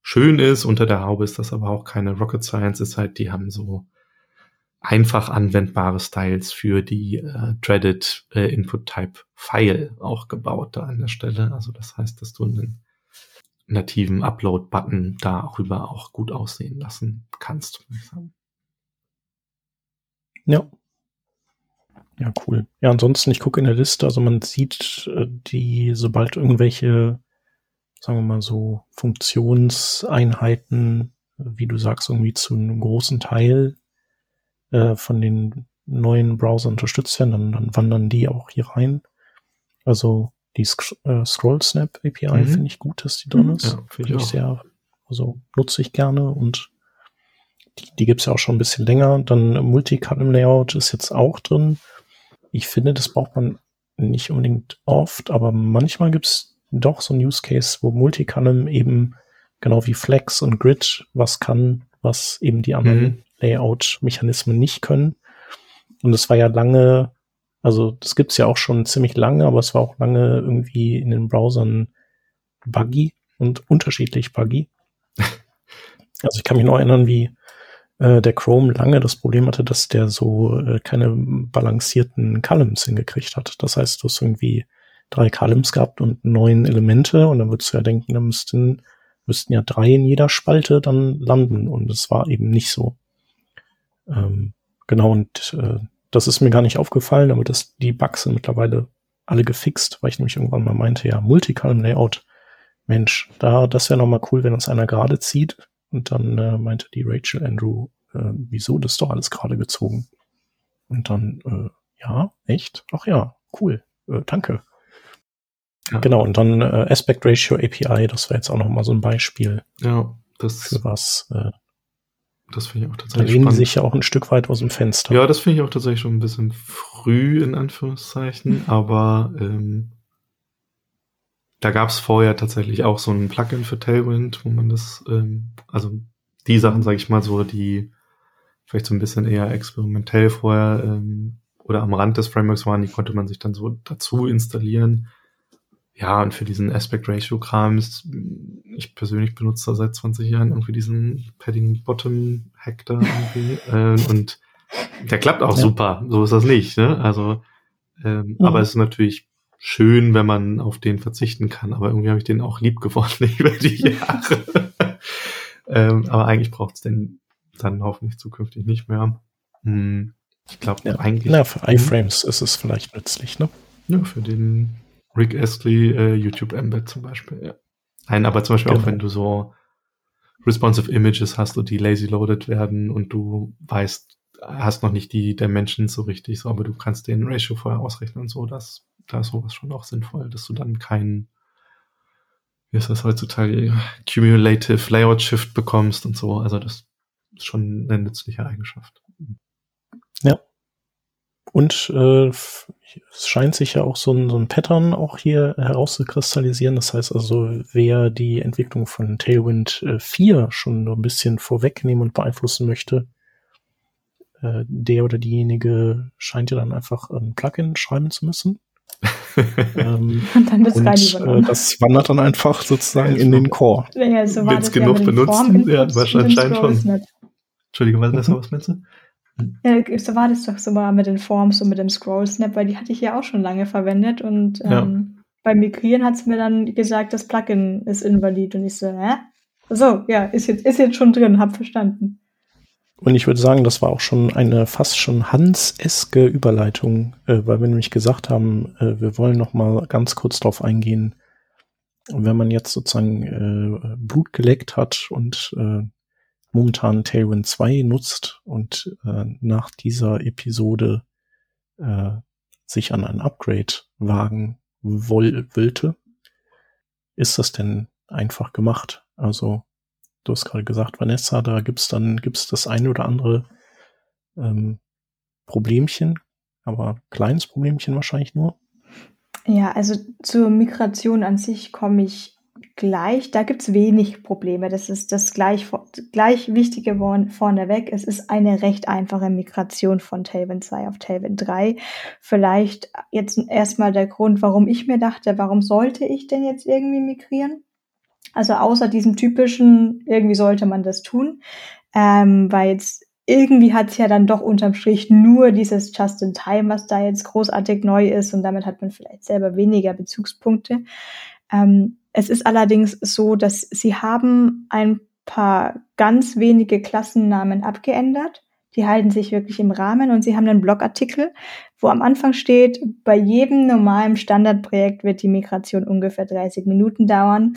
schön ist unter der Haube, ist das aber auch keine Rocket Science, ist halt, die haben so einfach anwendbare Styles für die äh, Threaded äh, Input Type File auch gebaut da an der Stelle. Also das heißt, dass du einen nativen Upload-Button darüber auch gut aussehen lassen kannst. Ja. Ja, cool. Ja, ansonsten, ich gucke in der Liste, also man sieht äh, die, sobald irgendwelche sagen wir mal so, Funktionseinheiten, wie du sagst, irgendwie zu einem großen Teil äh, von den neuen Browser unterstützt werden, dann, dann wandern die auch hier rein. Also die Sc äh, Scroll Snap API mhm. finde ich gut, dass die drin mhm. ist. Ja, finde ich, ich sehr, also nutze ich gerne und die, die gibt es ja auch schon ein bisschen länger. Dann Multicolumn Layout ist jetzt auch drin. Ich finde, das braucht man nicht unbedingt oft, aber manchmal gibt es doch so ein Use Case, wo Multicolumn eben genau wie Flex und Grid was kann, was eben die anderen mhm. Layout-Mechanismen nicht können. Und es war ja lange, also das gibt's ja auch schon ziemlich lange, aber es war auch lange irgendwie in den Browsern buggy und unterschiedlich buggy. *laughs* also ich kann mich noch erinnern, wie äh, der Chrome lange das Problem hatte, dass der so äh, keine balancierten Columns hingekriegt hat. Das heißt, du hast irgendwie drei Columns gehabt und neun Elemente und dann würdest du ja denken, da müssten, müssten ja drei in jeder Spalte dann landen und es war eben nicht so. Ähm, genau, und äh, das ist mir gar nicht aufgefallen, aber das, die Bugs sind mittlerweile alle gefixt, weil ich nämlich irgendwann mal meinte, ja, Multicolumn Layout, Mensch, da, das wäre nochmal cool, wenn uns einer gerade zieht. Und dann äh, meinte die Rachel Andrew, äh, wieso, das ist doch alles gerade gezogen. Und dann, äh, ja, echt? Ach ja, cool, äh, danke. Ja. Genau, und dann äh, Aspect Ratio API, das wäre jetzt auch nochmal so ein Beispiel. Ja, das für was. Äh, das finde ich auch tatsächlich. Da lehnen die sich ja auch ein Stück weit aus dem Fenster. Ja, das finde ich auch tatsächlich schon ein bisschen früh, in Anführungszeichen, *laughs* aber ähm, da gab es vorher tatsächlich auch so ein Plugin für Tailwind, wo man das, ähm, also die Sachen, sage ich mal so, die vielleicht so ein bisschen eher experimentell vorher ähm, oder am Rand des Frameworks waren, die konnte man sich dann so dazu installieren. Ja, und für diesen Aspect Ratio Kram ist, ich persönlich benutze da seit 20 Jahren irgendwie diesen Padding Bottom Hack da irgendwie. *laughs* äh, und der klappt auch ja. super. So ist das nicht, ne? Also, ähm, mhm. aber es ist natürlich schön, wenn man auf den verzichten kann. Aber irgendwie habe ich den auch lieb gewonnen *laughs* über die *laughs* Jahre. ähm, aber eigentlich braucht es den dann hoffentlich zukünftig nicht mehr. Hm, ich glaube ja. eigentlich. Na, für iFrames ist es vielleicht nützlich, ne? Ja, für den Rick Astley äh, YouTube Embed zum Beispiel, ja. Nein, aber zum Beispiel genau. auch wenn du so responsive Images hast und die lazy loaded werden und du weißt, hast noch nicht die Dimensions so richtig, so, aber du kannst den Ratio vorher ausrechnen und so, das da ist sowas schon auch sinnvoll, dass du dann keinen, wie ist das heutzutage, Cumulative Layout Shift bekommst und so. Also das ist schon eine nützliche Eigenschaft. Ja. Und äh, es scheint sich ja auch so ein, so ein Pattern auch hier herauszukristallisieren. Das heißt also, wer die Entwicklung von Tailwind äh, 4 schon ein bisschen vorwegnehmen und beeinflussen möchte, äh, der oder diejenige scheint ja dann einfach ein Plugin schreiben zu müssen *laughs* ähm, und dann das und, äh, das wandert dann einfach sozusagen in den Core. Ja, so Wenn es genug ja benutzt, ja, wahrscheinlich schon. Entschuldige, was, mhm. was meinst du? Ja, so war das doch so mal mit den Forms und mit dem Scroll Snap, weil die hatte ich ja auch schon lange verwendet und ähm, ja. beim Migrieren hat es mir dann gesagt, das Plugin ist invalid und ich so, hä? So, ja, ist jetzt, ist jetzt schon drin, hab verstanden. Und ich würde sagen, das war auch schon eine fast schon Hans-eske Überleitung, äh, weil wir nämlich gesagt haben, äh, wir wollen noch mal ganz kurz darauf eingehen, wenn man jetzt sozusagen äh, Blut geleckt hat und äh, momentan Tailwind 2 nutzt und äh, nach dieser Episode äh, sich an ein Upgrade wagen woll wollte, ist das denn einfach gemacht? Also du hast gerade gesagt, Vanessa, da gibt's dann gibt's das eine oder andere ähm, Problemchen, aber kleines Problemchen wahrscheinlich nur. Ja, also zur Migration an sich komme ich gleich. Da gibt's wenig Probleme. Das ist das gleich, gleich Wichtige vorneweg. Es ist eine recht einfache Migration von Tailwind 2 auf Tailwind 3. Vielleicht jetzt erstmal der Grund, warum ich mir dachte, warum sollte ich denn jetzt irgendwie migrieren? Also außer diesem typischen, irgendwie sollte man das tun, ähm, weil jetzt irgendwie hat es ja dann doch unterm Strich nur dieses Just-in-Time, was da jetzt großartig neu ist und damit hat man vielleicht selber weniger Bezugspunkte. Ähm, es ist allerdings so, dass sie haben ein paar ganz wenige Klassennamen abgeändert. Die halten sich wirklich im Rahmen und sie haben einen Blogartikel, wo am Anfang steht, bei jedem normalen Standardprojekt wird die Migration ungefähr 30 Minuten dauern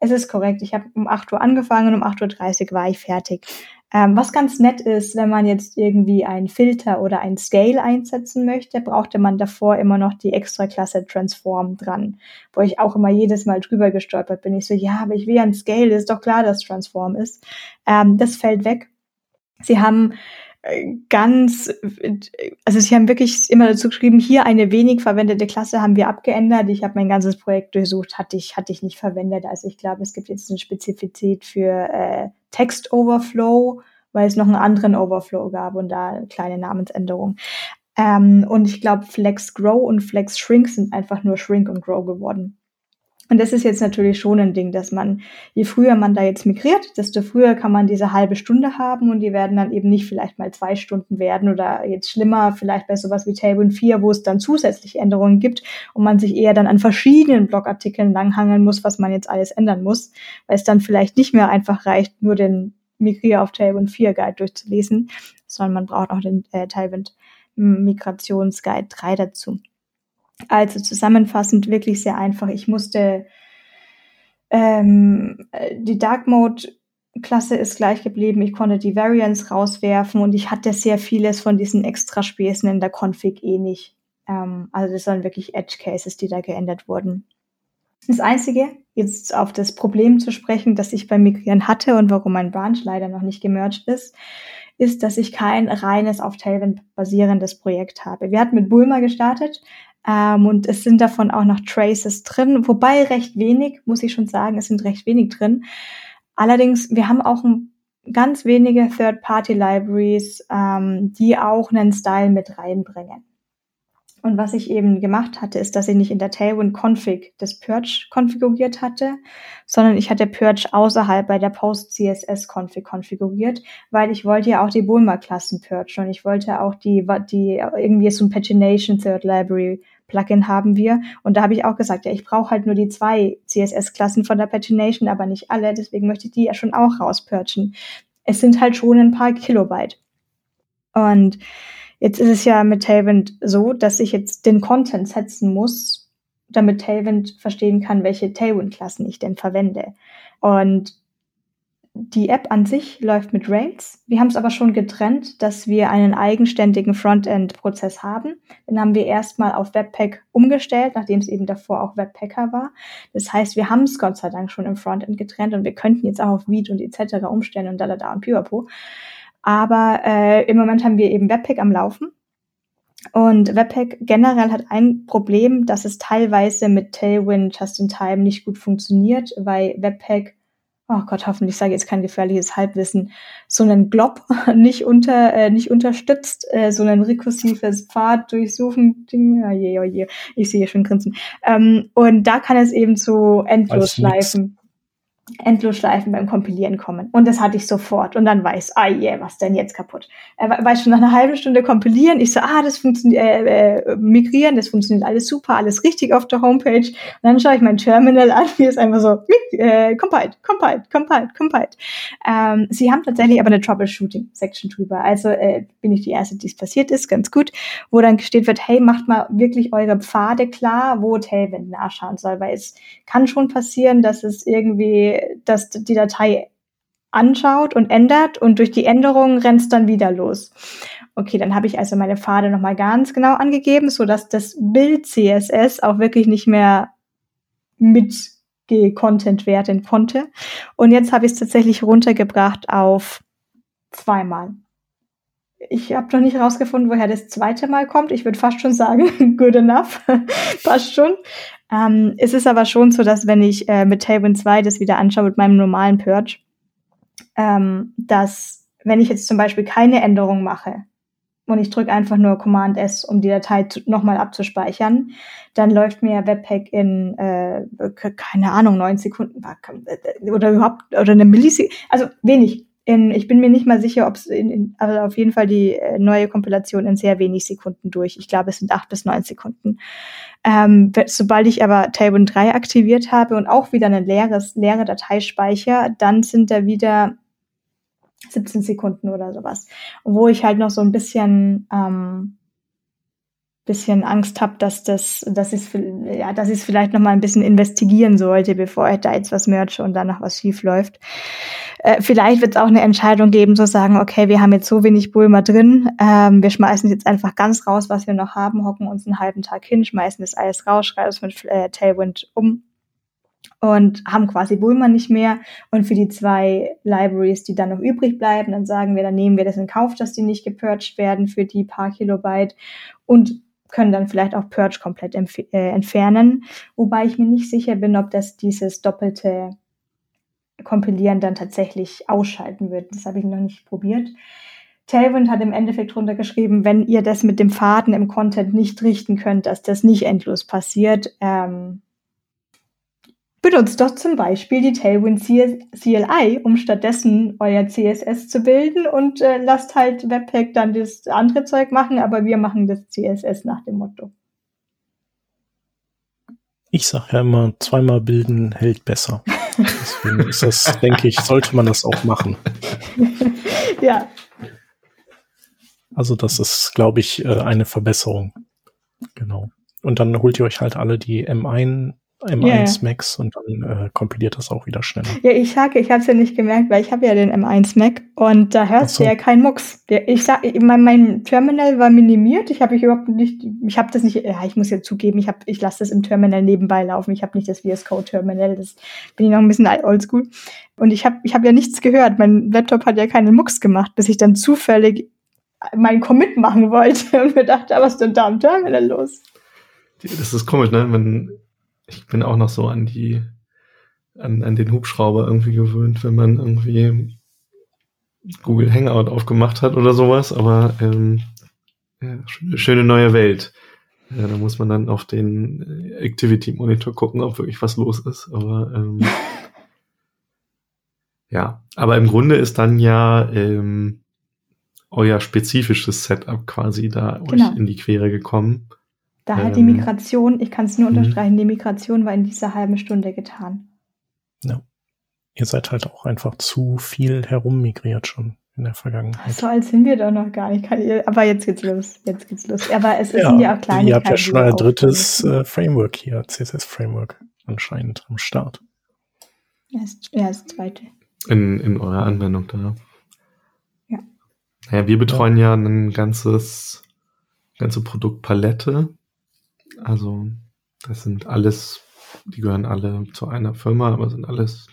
Es ist korrekt. Ich habe um 8 Uhr angefangen und um 8.30 Uhr war ich fertig. Ähm, was ganz nett ist, wenn man jetzt irgendwie einen Filter oder ein Scale einsetzen möchte, brauchte man davor immer noch die extra Klasse Transform dran, wo ich auch immer jedes Mal drüber gestolpert bin. Ich so, ja, aber ich will ja ein Scale, ist doch klar, dass Transform ist. Ähm, das fällt weg. Sie haben ganz, also sie haben wirklich immer dazu geschrieben, hier eine wenig verwendete Klasse haben wir abgeändert. Ich habe mein ganzes Projekt durchsucht, hatte ich, hatte ich nicht verwendet. Also ich glaube, es gibt jetzt eine Spezifität für äh, Text Overflow, weil es noch einen anderen Overflow gab und da eine kleine Namensänderung. Ähm, und ich glaube, Flex Grow und Flex Shrink sind einfach nur Shrink und Grow geworden. Und das ist jetzt natürlich schon ein Ding, dass man, je früher man da jetzt migriert, desto früher kann man diese halbe Stunde haben und die werden dann eben nicht vielleicht mal zwei Stunden werden oder jetzt schlimmer vielleicht bei sowas wie Tailwind 4, wo es dann zusätzliche Änderungen gibt und man sich eher dann an verschiedenen Blogartikeln langhangeln muss, was man jetzt alles ändern muss, weil es dann vielleicht nicht mehr einfach reicht, nur den Migrier auf Tailwind 4 Guide durchzulesen, sondern man braucht auch den äh, Tailwind Migrationsguide 3 dazu. Also zusammenfassend wirklich sehr einfach. Ich musste ähm, die Dark Mode Klasse ist gleich geblieben. Ich konnte die Variants rauswerfen und ich hatte sehr vieles von diesen Extraspäßen in der Config eh nicht. Ähm, also das waren wirklich Edge Cases, die da geändert wurden. Das Einzige, jetzt auf das Problem zu sprechen, das ich beim Migrieren hatte und warum mein Branch leider noch nicht gemerged ist, ist, dass ich kein reines auf Tailwind basierendes Projekt habe. Wir hatten mit Bulma gestartet, ähm, und es sind davon auch noch Traces drin, wobei recht wenig, muss ich schon sagen, es sind recht wenig drin. Allerdings, wir haben auch ein, ganz wenige Third-Party-Libraries, ähm, die auch einen Style mit reinbringen. Und was ich eben gemacht hatte, ist, dass ich nicht in der Tailwind-Config das Purge konfiguriert hatte, sondern ich hatte Purge außerhalb bei der Post-CSS-Config konfiguriert, weil ich wollte ja auch die Bulma-Klassen purgen und ich wollte auch die, die irgendwie so ein Pagination Third Library Plugin haben wir. Und da habe ich auch gesagt, ja, ich brauche halt nur die zwei CSS-Klassen von der Pagination, aber nicht alle. Deswegen möchte ich die ja schon auch rauspurchen. Es sind halt schon ein paar Kilobyte. Und jetzt ist es ja mit Tailwind so, dass ich jetzt den Content setzen muss, damit Tailwind verstehen kann, welche Tailwind-Klassen ich denn verwende. Und die App an sich läuft mit Rails. Wir haben es aber schon getrennt, dass wir einen eigenständigen Frontend-Prozess haben. Den haben wir erstmal auf Webpack umgestellt, nachdem es eben davor auch Webpacker war. Das heißt, wir haben es Gott sei Dank schon im Frontend getrennt und wir könnten jetzt auch auf Vite und etc. umstellen und da, da, da und pipapo. Aber äh, im Moment haben wir eben Webpack am Laufen. Und Webpack generell hat ein Problem, dass es teilweise mit Tailwind Just in Time nicht gut funktioniert, weil Webpack oh Gott, hoffentlich sage ich jetzt kein gefährliches Halbwissen, so einen Glob *laughs* nicht unter, äh, nicht unterstützt, äh, so ein rekursives Pfad durchsuchen Ding, oh je, oh je, ich sehe schon Grinsen. Ähm, und da kann es eben zu Endlosschleifen Endlosschleifen beim Kompilieren kommen. Und das hatte ich sofort. Und dann weiß, ah yeah, was denn jetzt kaputt? Äh, weiß schon nach einer halben Stunde kompilieren. Ich so, ah, das funktioniert, äh, äh, migrieren, das funktioniert alles super, alles richtig auf der Homepage. Und dann schaue ich mein Terminal an, wie es einfach so, äh, compiled, compiled, compiled, compiled. Ähm, sie haben tatsächlich aber eine Troubleshooting-Section drüber. Also äh, bin ich die Erste, die es passiert ist, ganz gut, wo dann gesteht wird, hey, macht mal wirklich eure Pfade klar, wo Tailwind nachschauen soll, weil es kann schon passieren, dass es irgendwie dass die Datei anschaut und ändert und durch die Änderungen rennt es dann wieder los. Okay, dann habe ich also meine Pfade nochmal ganz genau angegeben, so dass das Bild CSS auch wirklich nicht mehr mitgecontent werden konnte. Und jetzt habe ich es tatsächlich runtergebracht auf zweimal. Ich habe noch nicht herausgefunden, woher das zweite Mal kommt. Ich würde fast schon sagen, *laughs* good enough. *laughs* Passt schon. Ähm, es ist aber schon so, dass wenn ich äh, mit Tailwind 2 das wieder anschaue mit meinem normalen Purge, ähm, dass wenn ich jetzt zum Beispiel keine Änderung mache und ich drücke einfach nur Command S, um die Datei nochmal abzuspeichern, dann läuft mir Webpack in, äh, keine Ahnung, neun Sekunden äh, oder überhaupt, oder eine Millisekunde, also wenig, in, ich bin mir nicht mal sicher, ob es in, in, also auf jeden Fall die äh, neue Kompilation in sehr wenig Sekunden durch. Ich glaube, es sind acht bis neun Sekunden. Ähm, sobald ich aber Tailwind 3 aktiviert habe und auch wieder eine leeres, leere Dateispeicher, dann sind da wieder 17 Sekunden oder sowas. Wo ich halt noch so ein bisschen ähm, bisschen Angst habe, dass das, dass ich ja, dass ich es vielleicht noch mal ein bisschen investigieren sollte, bevor ich da jetzt was merche und danach was schief läuft. Äh, vielleicht wird es auch eine Entscheidung geben, zu sagen, okay, wir haben jetzt so wenig Bulma drin, ähm, wir schmeißen jetzt einfach ganz raus, was wir noch haben, hocken uns einen halben Tag hin, schmeißen das alles raus, schreiben es mit äh, Tailwind um und haben quasi Bulma nicht mehr. Und für die zwei Libraries, die dann noch übrig bleiben, dann sagen wir, dann nehmen wir das in Kauf, dass die nicht gepurged werden für die paar Kilobyte und können dann vielleicht auch Purge komplett äh, entfernen. Wobei ich mir nicht sicher bin, ob das dieses doppelte Kompilieren dann tatsächlich ausschalten wird. Das habe ich noch nicht probiert. Tailwind hat im Endeffekt runtergeschrieben, wenn ihr das mit dem Faden im Content nicht richten könnt, dass das nicht endlos passiert, ähm, benutzt doch zum Beispiel die Tailwind CLI, um stattdessen euer CSS zu bilden und äh, lasst halt Webpack dann das andere Zeug machen, aber wir machen das CSS nach dem Motto. Ich sage ja immer, zweimal bilden hält besser. *laughs* Deswegen ist das, denke ich, sollte man das auch machen. *laughs* ja. Also das ist, glaube ich, äh, eine Verbesserung. Genau. Und dann holt ihr euch halt alle die M1 M1 yeah. Max und dann äh, kompiliert das auch wieder schneller. Ja, ich sage, ich habe es ja nicht gemerkt, weil ich habe ja den M1 Mac und da hörst so. du ja keinen Mucks. Ich sag, mein, mein Terminal war minimiert. Ich habe ich überhaupt nicht, ich habe das nicht. Ja, ich muss ja zugeben, ich habe, ich lasse das im Terminal nebenbei laufen. Ich habe nicht das VS Code Terminal. Das bin ich noch ein bisschen oldschool. Und ich habe, ich habe ja nichts gehört. Mein Laptop hat ja keinen Mucks gemacht, bis ich dann zufällig meinen Commit machen wollte *laughs* und mir dachte, was ist denn da am Terminal los? Das ist komisch, ne? Wenn ich bin auch noch so an die, an, an den Hubschrauber irgendwie gewöhnt, wenn man irgendwie Google Hangout aufgemacht hat oder sowas, aber ähm, ja, schöne neue Welt. Ja, da muss man dann auf den Activity Monitor gucken, ob wirklich was los ist. Aber ähm, *laughs* ja, aber im Grunde ist dann ja ähm, euer spezifisches Setup quasi da genau. euch in die Quere gekommen. Da hat die ähm, Migration, ich kann es nur mhm. unterstreichen, die Migration war in dieser halben Stunde getan. Ja. Ihr seid halt auch einfach zu viel herummigriert schon in der Vergangenheit. So alt sind wir doch noch gar nicht. aber jetzt geht's los. Jetzt geht's los. Aber es ja, sind ja auch Kleinigkeiten. Ihr habt ja schon ein drittes äh, Framework hier, CSS-Framework anscheinend am Start. Ja, ist, ja, das zweite. In, in eurer Anwendung da. Ja. Naja, wir betreuen ja, ja ein ganzes, ganze Produktpalette also das sind alles, die gehören alle zu einer Firma, aber sind alles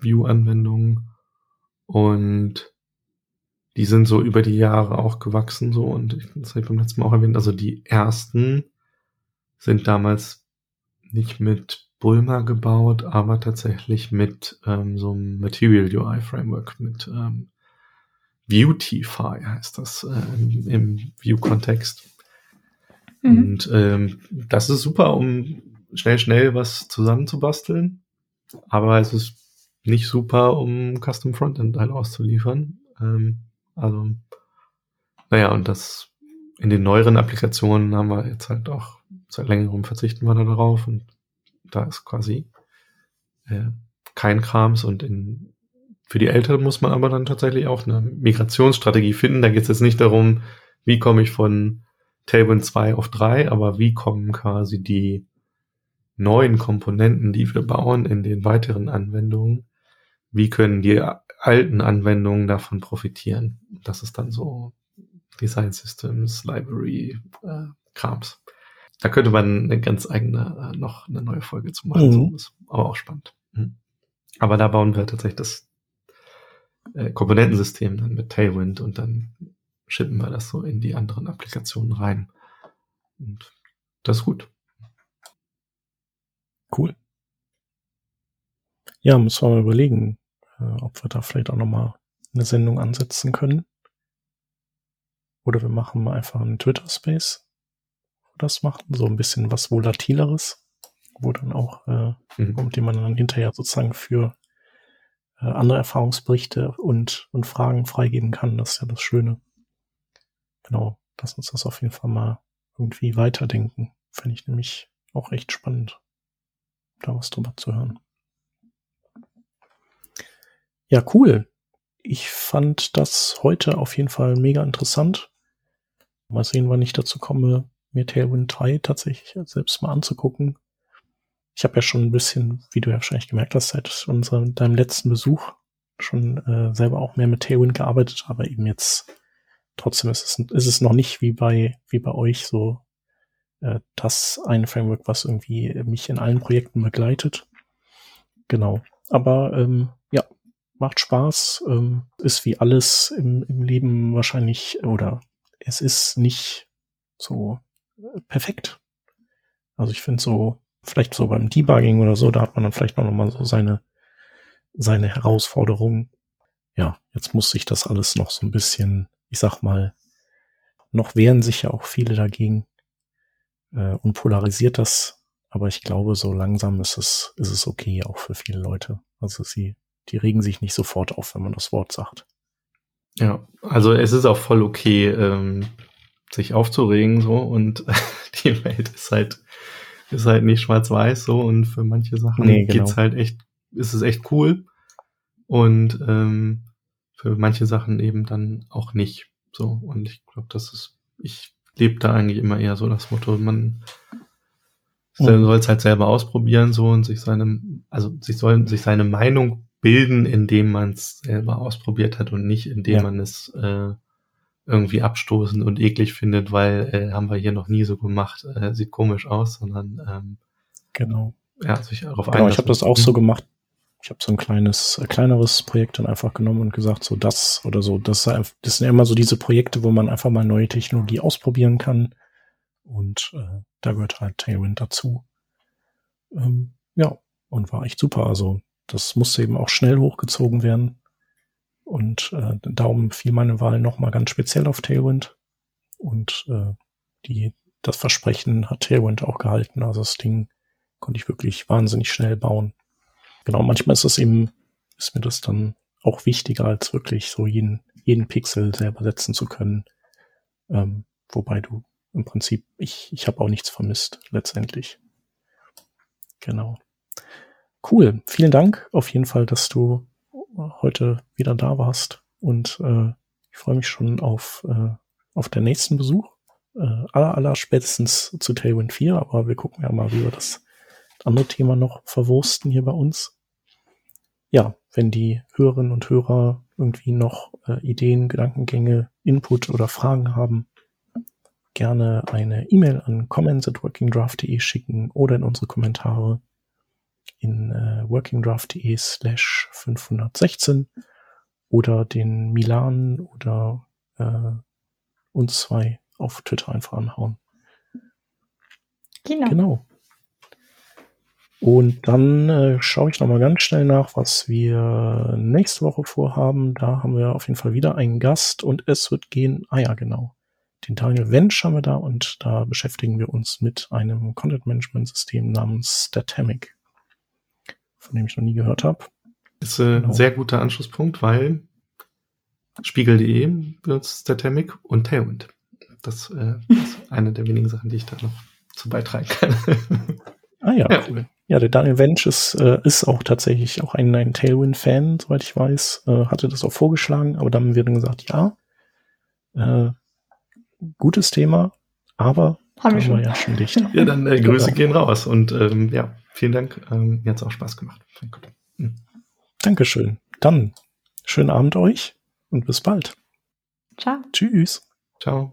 View-Anwendungen. Und die sind so über die Jahre auch gewachsen so. Und ich das habe ich beim letzten Mal auch erwähnt, also die ersten sind damals nicht mit Bulma gebaut, aber tatsächlich mit ähm, so einem Material UI Framework, mit ähm, Viewtify heißt das äh, im, im View-Kontext. Mhm. Und ähm, das ist super, um schnell, schnell was zusammenzubasteln. Aber es ist nicht super, um Custom Frontend halt auszuliefern. Ähm, also, naja, und das in den neueren Applikationen haben wir jetzt halt auch seit längerem verzichten wir da darauf und da ist quasi äh, kein Krams und in, für die Älteren muss man aber dann tatsächlich auch eine Migrationsstrategie finden. Da geht es jetzt nicht darum, wie komme ich von Tailwind 2 auf 3, aber wie kommen quasi die neuen Komponenten, die wir bauen in den weiteren Anwendungen, wie können die alten Anwendungen davon profitieren? Das ist dann so Design Systems, Library, äh, Krams. Da könnte man eine ganz eigene, äh, noch eine neue Folge zu machen. Mhm. So aber auch spannend. Mhm. Aber da bauen wir tatsächlich das äh, Komponentensystem dann mit Tailwind und dann schippen wir das so in die anderen Applikationen rein. Und das ist gut. Cool. Ja, müssen wir mal überlegen, äh, ob wir da vielleicht auch nochmal eine Sendung ansetzen können. Oder wir machen mal einfach einen Twitter-Space, wo das machen, so ein bisschen was Volatileres, wo dann auch, äh, mhm. die man dann hinterher sozusagen für äh, andere Erfahrungsberichte und, und Fragen freigeben kann. Das ist ja das Schöne. Genau, lass uns das auf jeden Fall mal irgendwie weiterdenken. Fände ich nämlich auch echt spannend, da was drüber zu hören. Ja, cool. Ich fand das heute auf jeden Fall mega interessant. Mal sehen, wann ich dazu komme, mir Tailwind 3 tatsächlich selbst mal anzugucken. Ich habe ja schon ein bisschen, wie du ja wahrscheinlich gemerkt hast, seit unserem deinem letzten Besuch schon äh, selber auch mehr mit Tailwind gearbeitet, aber eben jetzt trotzdem ist es, ist es noch nicht wie bei, wie bei euch so äh, das eine Framework, was irgendwie mich in allen Projekten begleitet. Genau. Aber ähm, ja, macht Spaß, ähm, ist wie alles im, im Leben wahrscheinlich, oder es ist nicht so äh, perfekt. Also ich finde so, vielleicht so beim Debugging oder so, da hat man dann vielleicht noch mal so seine, seine Herausforderungen. Ja, jetzt muss sich das alles noch so ein bisschen, ich sag mal, noch wehren sich ja auch viele dagegen äh, und polarisiert das. Aber ich glaube, so langsam ist es, ist es okay, auch für viele Leute. Also sie, die regen sich nicht sofort auf, wenn man das Wort sagt. Ja, also es ist auch voll okay, ähm, sich aufzuregen so und *laughs* die Welt ist halt ist halt nicht schwarz-weiß so und für manche Sachen nee, genau. geht's halt echt, ist es echt cool und ähm, für manche Sachen eben dann auch nicht so und ich glaube, das ist ich lebe da eigentlich immer eher so das Motto, man mhm. soll es halt selber ausprobieren so und sich seine also sich sollen sich seine Meinung bilden, indem man es selber ausprobiert hat und nicht indem ja. man es äh, irgendwie abstoßend und eklig findet, weil äh, haben wir hier noch nie so gemacht, äh, sieht komisch aus, sondern ähm, genau. Ja, sich darauf genau, ich habe das auch so mhm. gemacht. Ich habe so ein kleines, äh, kleineres Projekt dann einfach genommen und gesagt, so das oder so. Das, das sind ja immer so diese Projekte, wo man einfach mal neue Technologie ausprobieren kann. Und äh, da gehört halt Tailwind dazu. Ähm, ja, und war echt super. Also das musste eben auch schnell hochgezogen werden. Und äh, darum fiel meine Wahl nochmal ganz speziell auf Tailwind. Und äh, die, das Versprechen hat Tailwind auch gehalten. Also das Ding konnte ich wirklich wahnsinnig schnell bauen. Genau, manchmal ist es eben, ist mir das dann auch wichtiger, als wirklich so jeden, jeden Pixel selber setzen zu können. Ähm, wobei du im Prinzip, ich, ich habe auch nichts vermisst, letztendlich. Genau. Cool. Vielen Dank auf jeden Fall, dass du heute wieder da warst. Und äh, ich freue mich schon auf, äh, auf den nächsten Besuch. Äh, aller, aller spätestens zu Tailwind 4, aber wir gucken ja mal, wie wir das andere Thema noch verwursten hier bei uns. Ja, wenn die Hörerinnen und Hörer irgendwie noch äh, Ideen, Gedankengänge, Input oder Fragen haben, gerne eine E-Mail an comments at workingdraft.de schicken oder in unsere Kommentare in äh, workingdraft.de slash 516 oder den Milan oder äh, uns zwei auf Twitter einfach anhauen. Genau. genau. Und dann äh, schaue ich nochmal ganz schnell nach, was wir nächste Woche vorhaben. Da haben wir auf jeden Fall wieder einen Gast und es wird gehen, ah ja, genau. Den Daniel Wensch haben wir da und da beschäftigen wir uns mit einem Content Management System namens Statamic von dem ich noch nie gehört habe. Ist äh, genau. ein sehr guter Anschlusspunkt, weil Spiegel.de benutzt Statamic und Tailwind. Das äh, *laughs* ist eine der wenigen Sachen, die ich da noch zu beitragen kann. Ah ja, ja, cool. Ja, der Daniel Wensch ist, äh, ist auch tatsächlich auch ein, ein Tailwind-Fan, soweit ich weiß. Äh, hatte das auch vorgeschlagen, aber dann wird dann gesagt, ja, äh, gutes Thema, aber haben wir schon. ja schon dicht. ja, dann äh, *laughs* Grüße genau. gehen raus und ähm, ja, vielen Dank. Ähm, mir hat es auch Spaß gemacht. Mhm. Dankeschön. Dann schönen Abend euch und bis bald. Ciao. Tschüss. Ciao.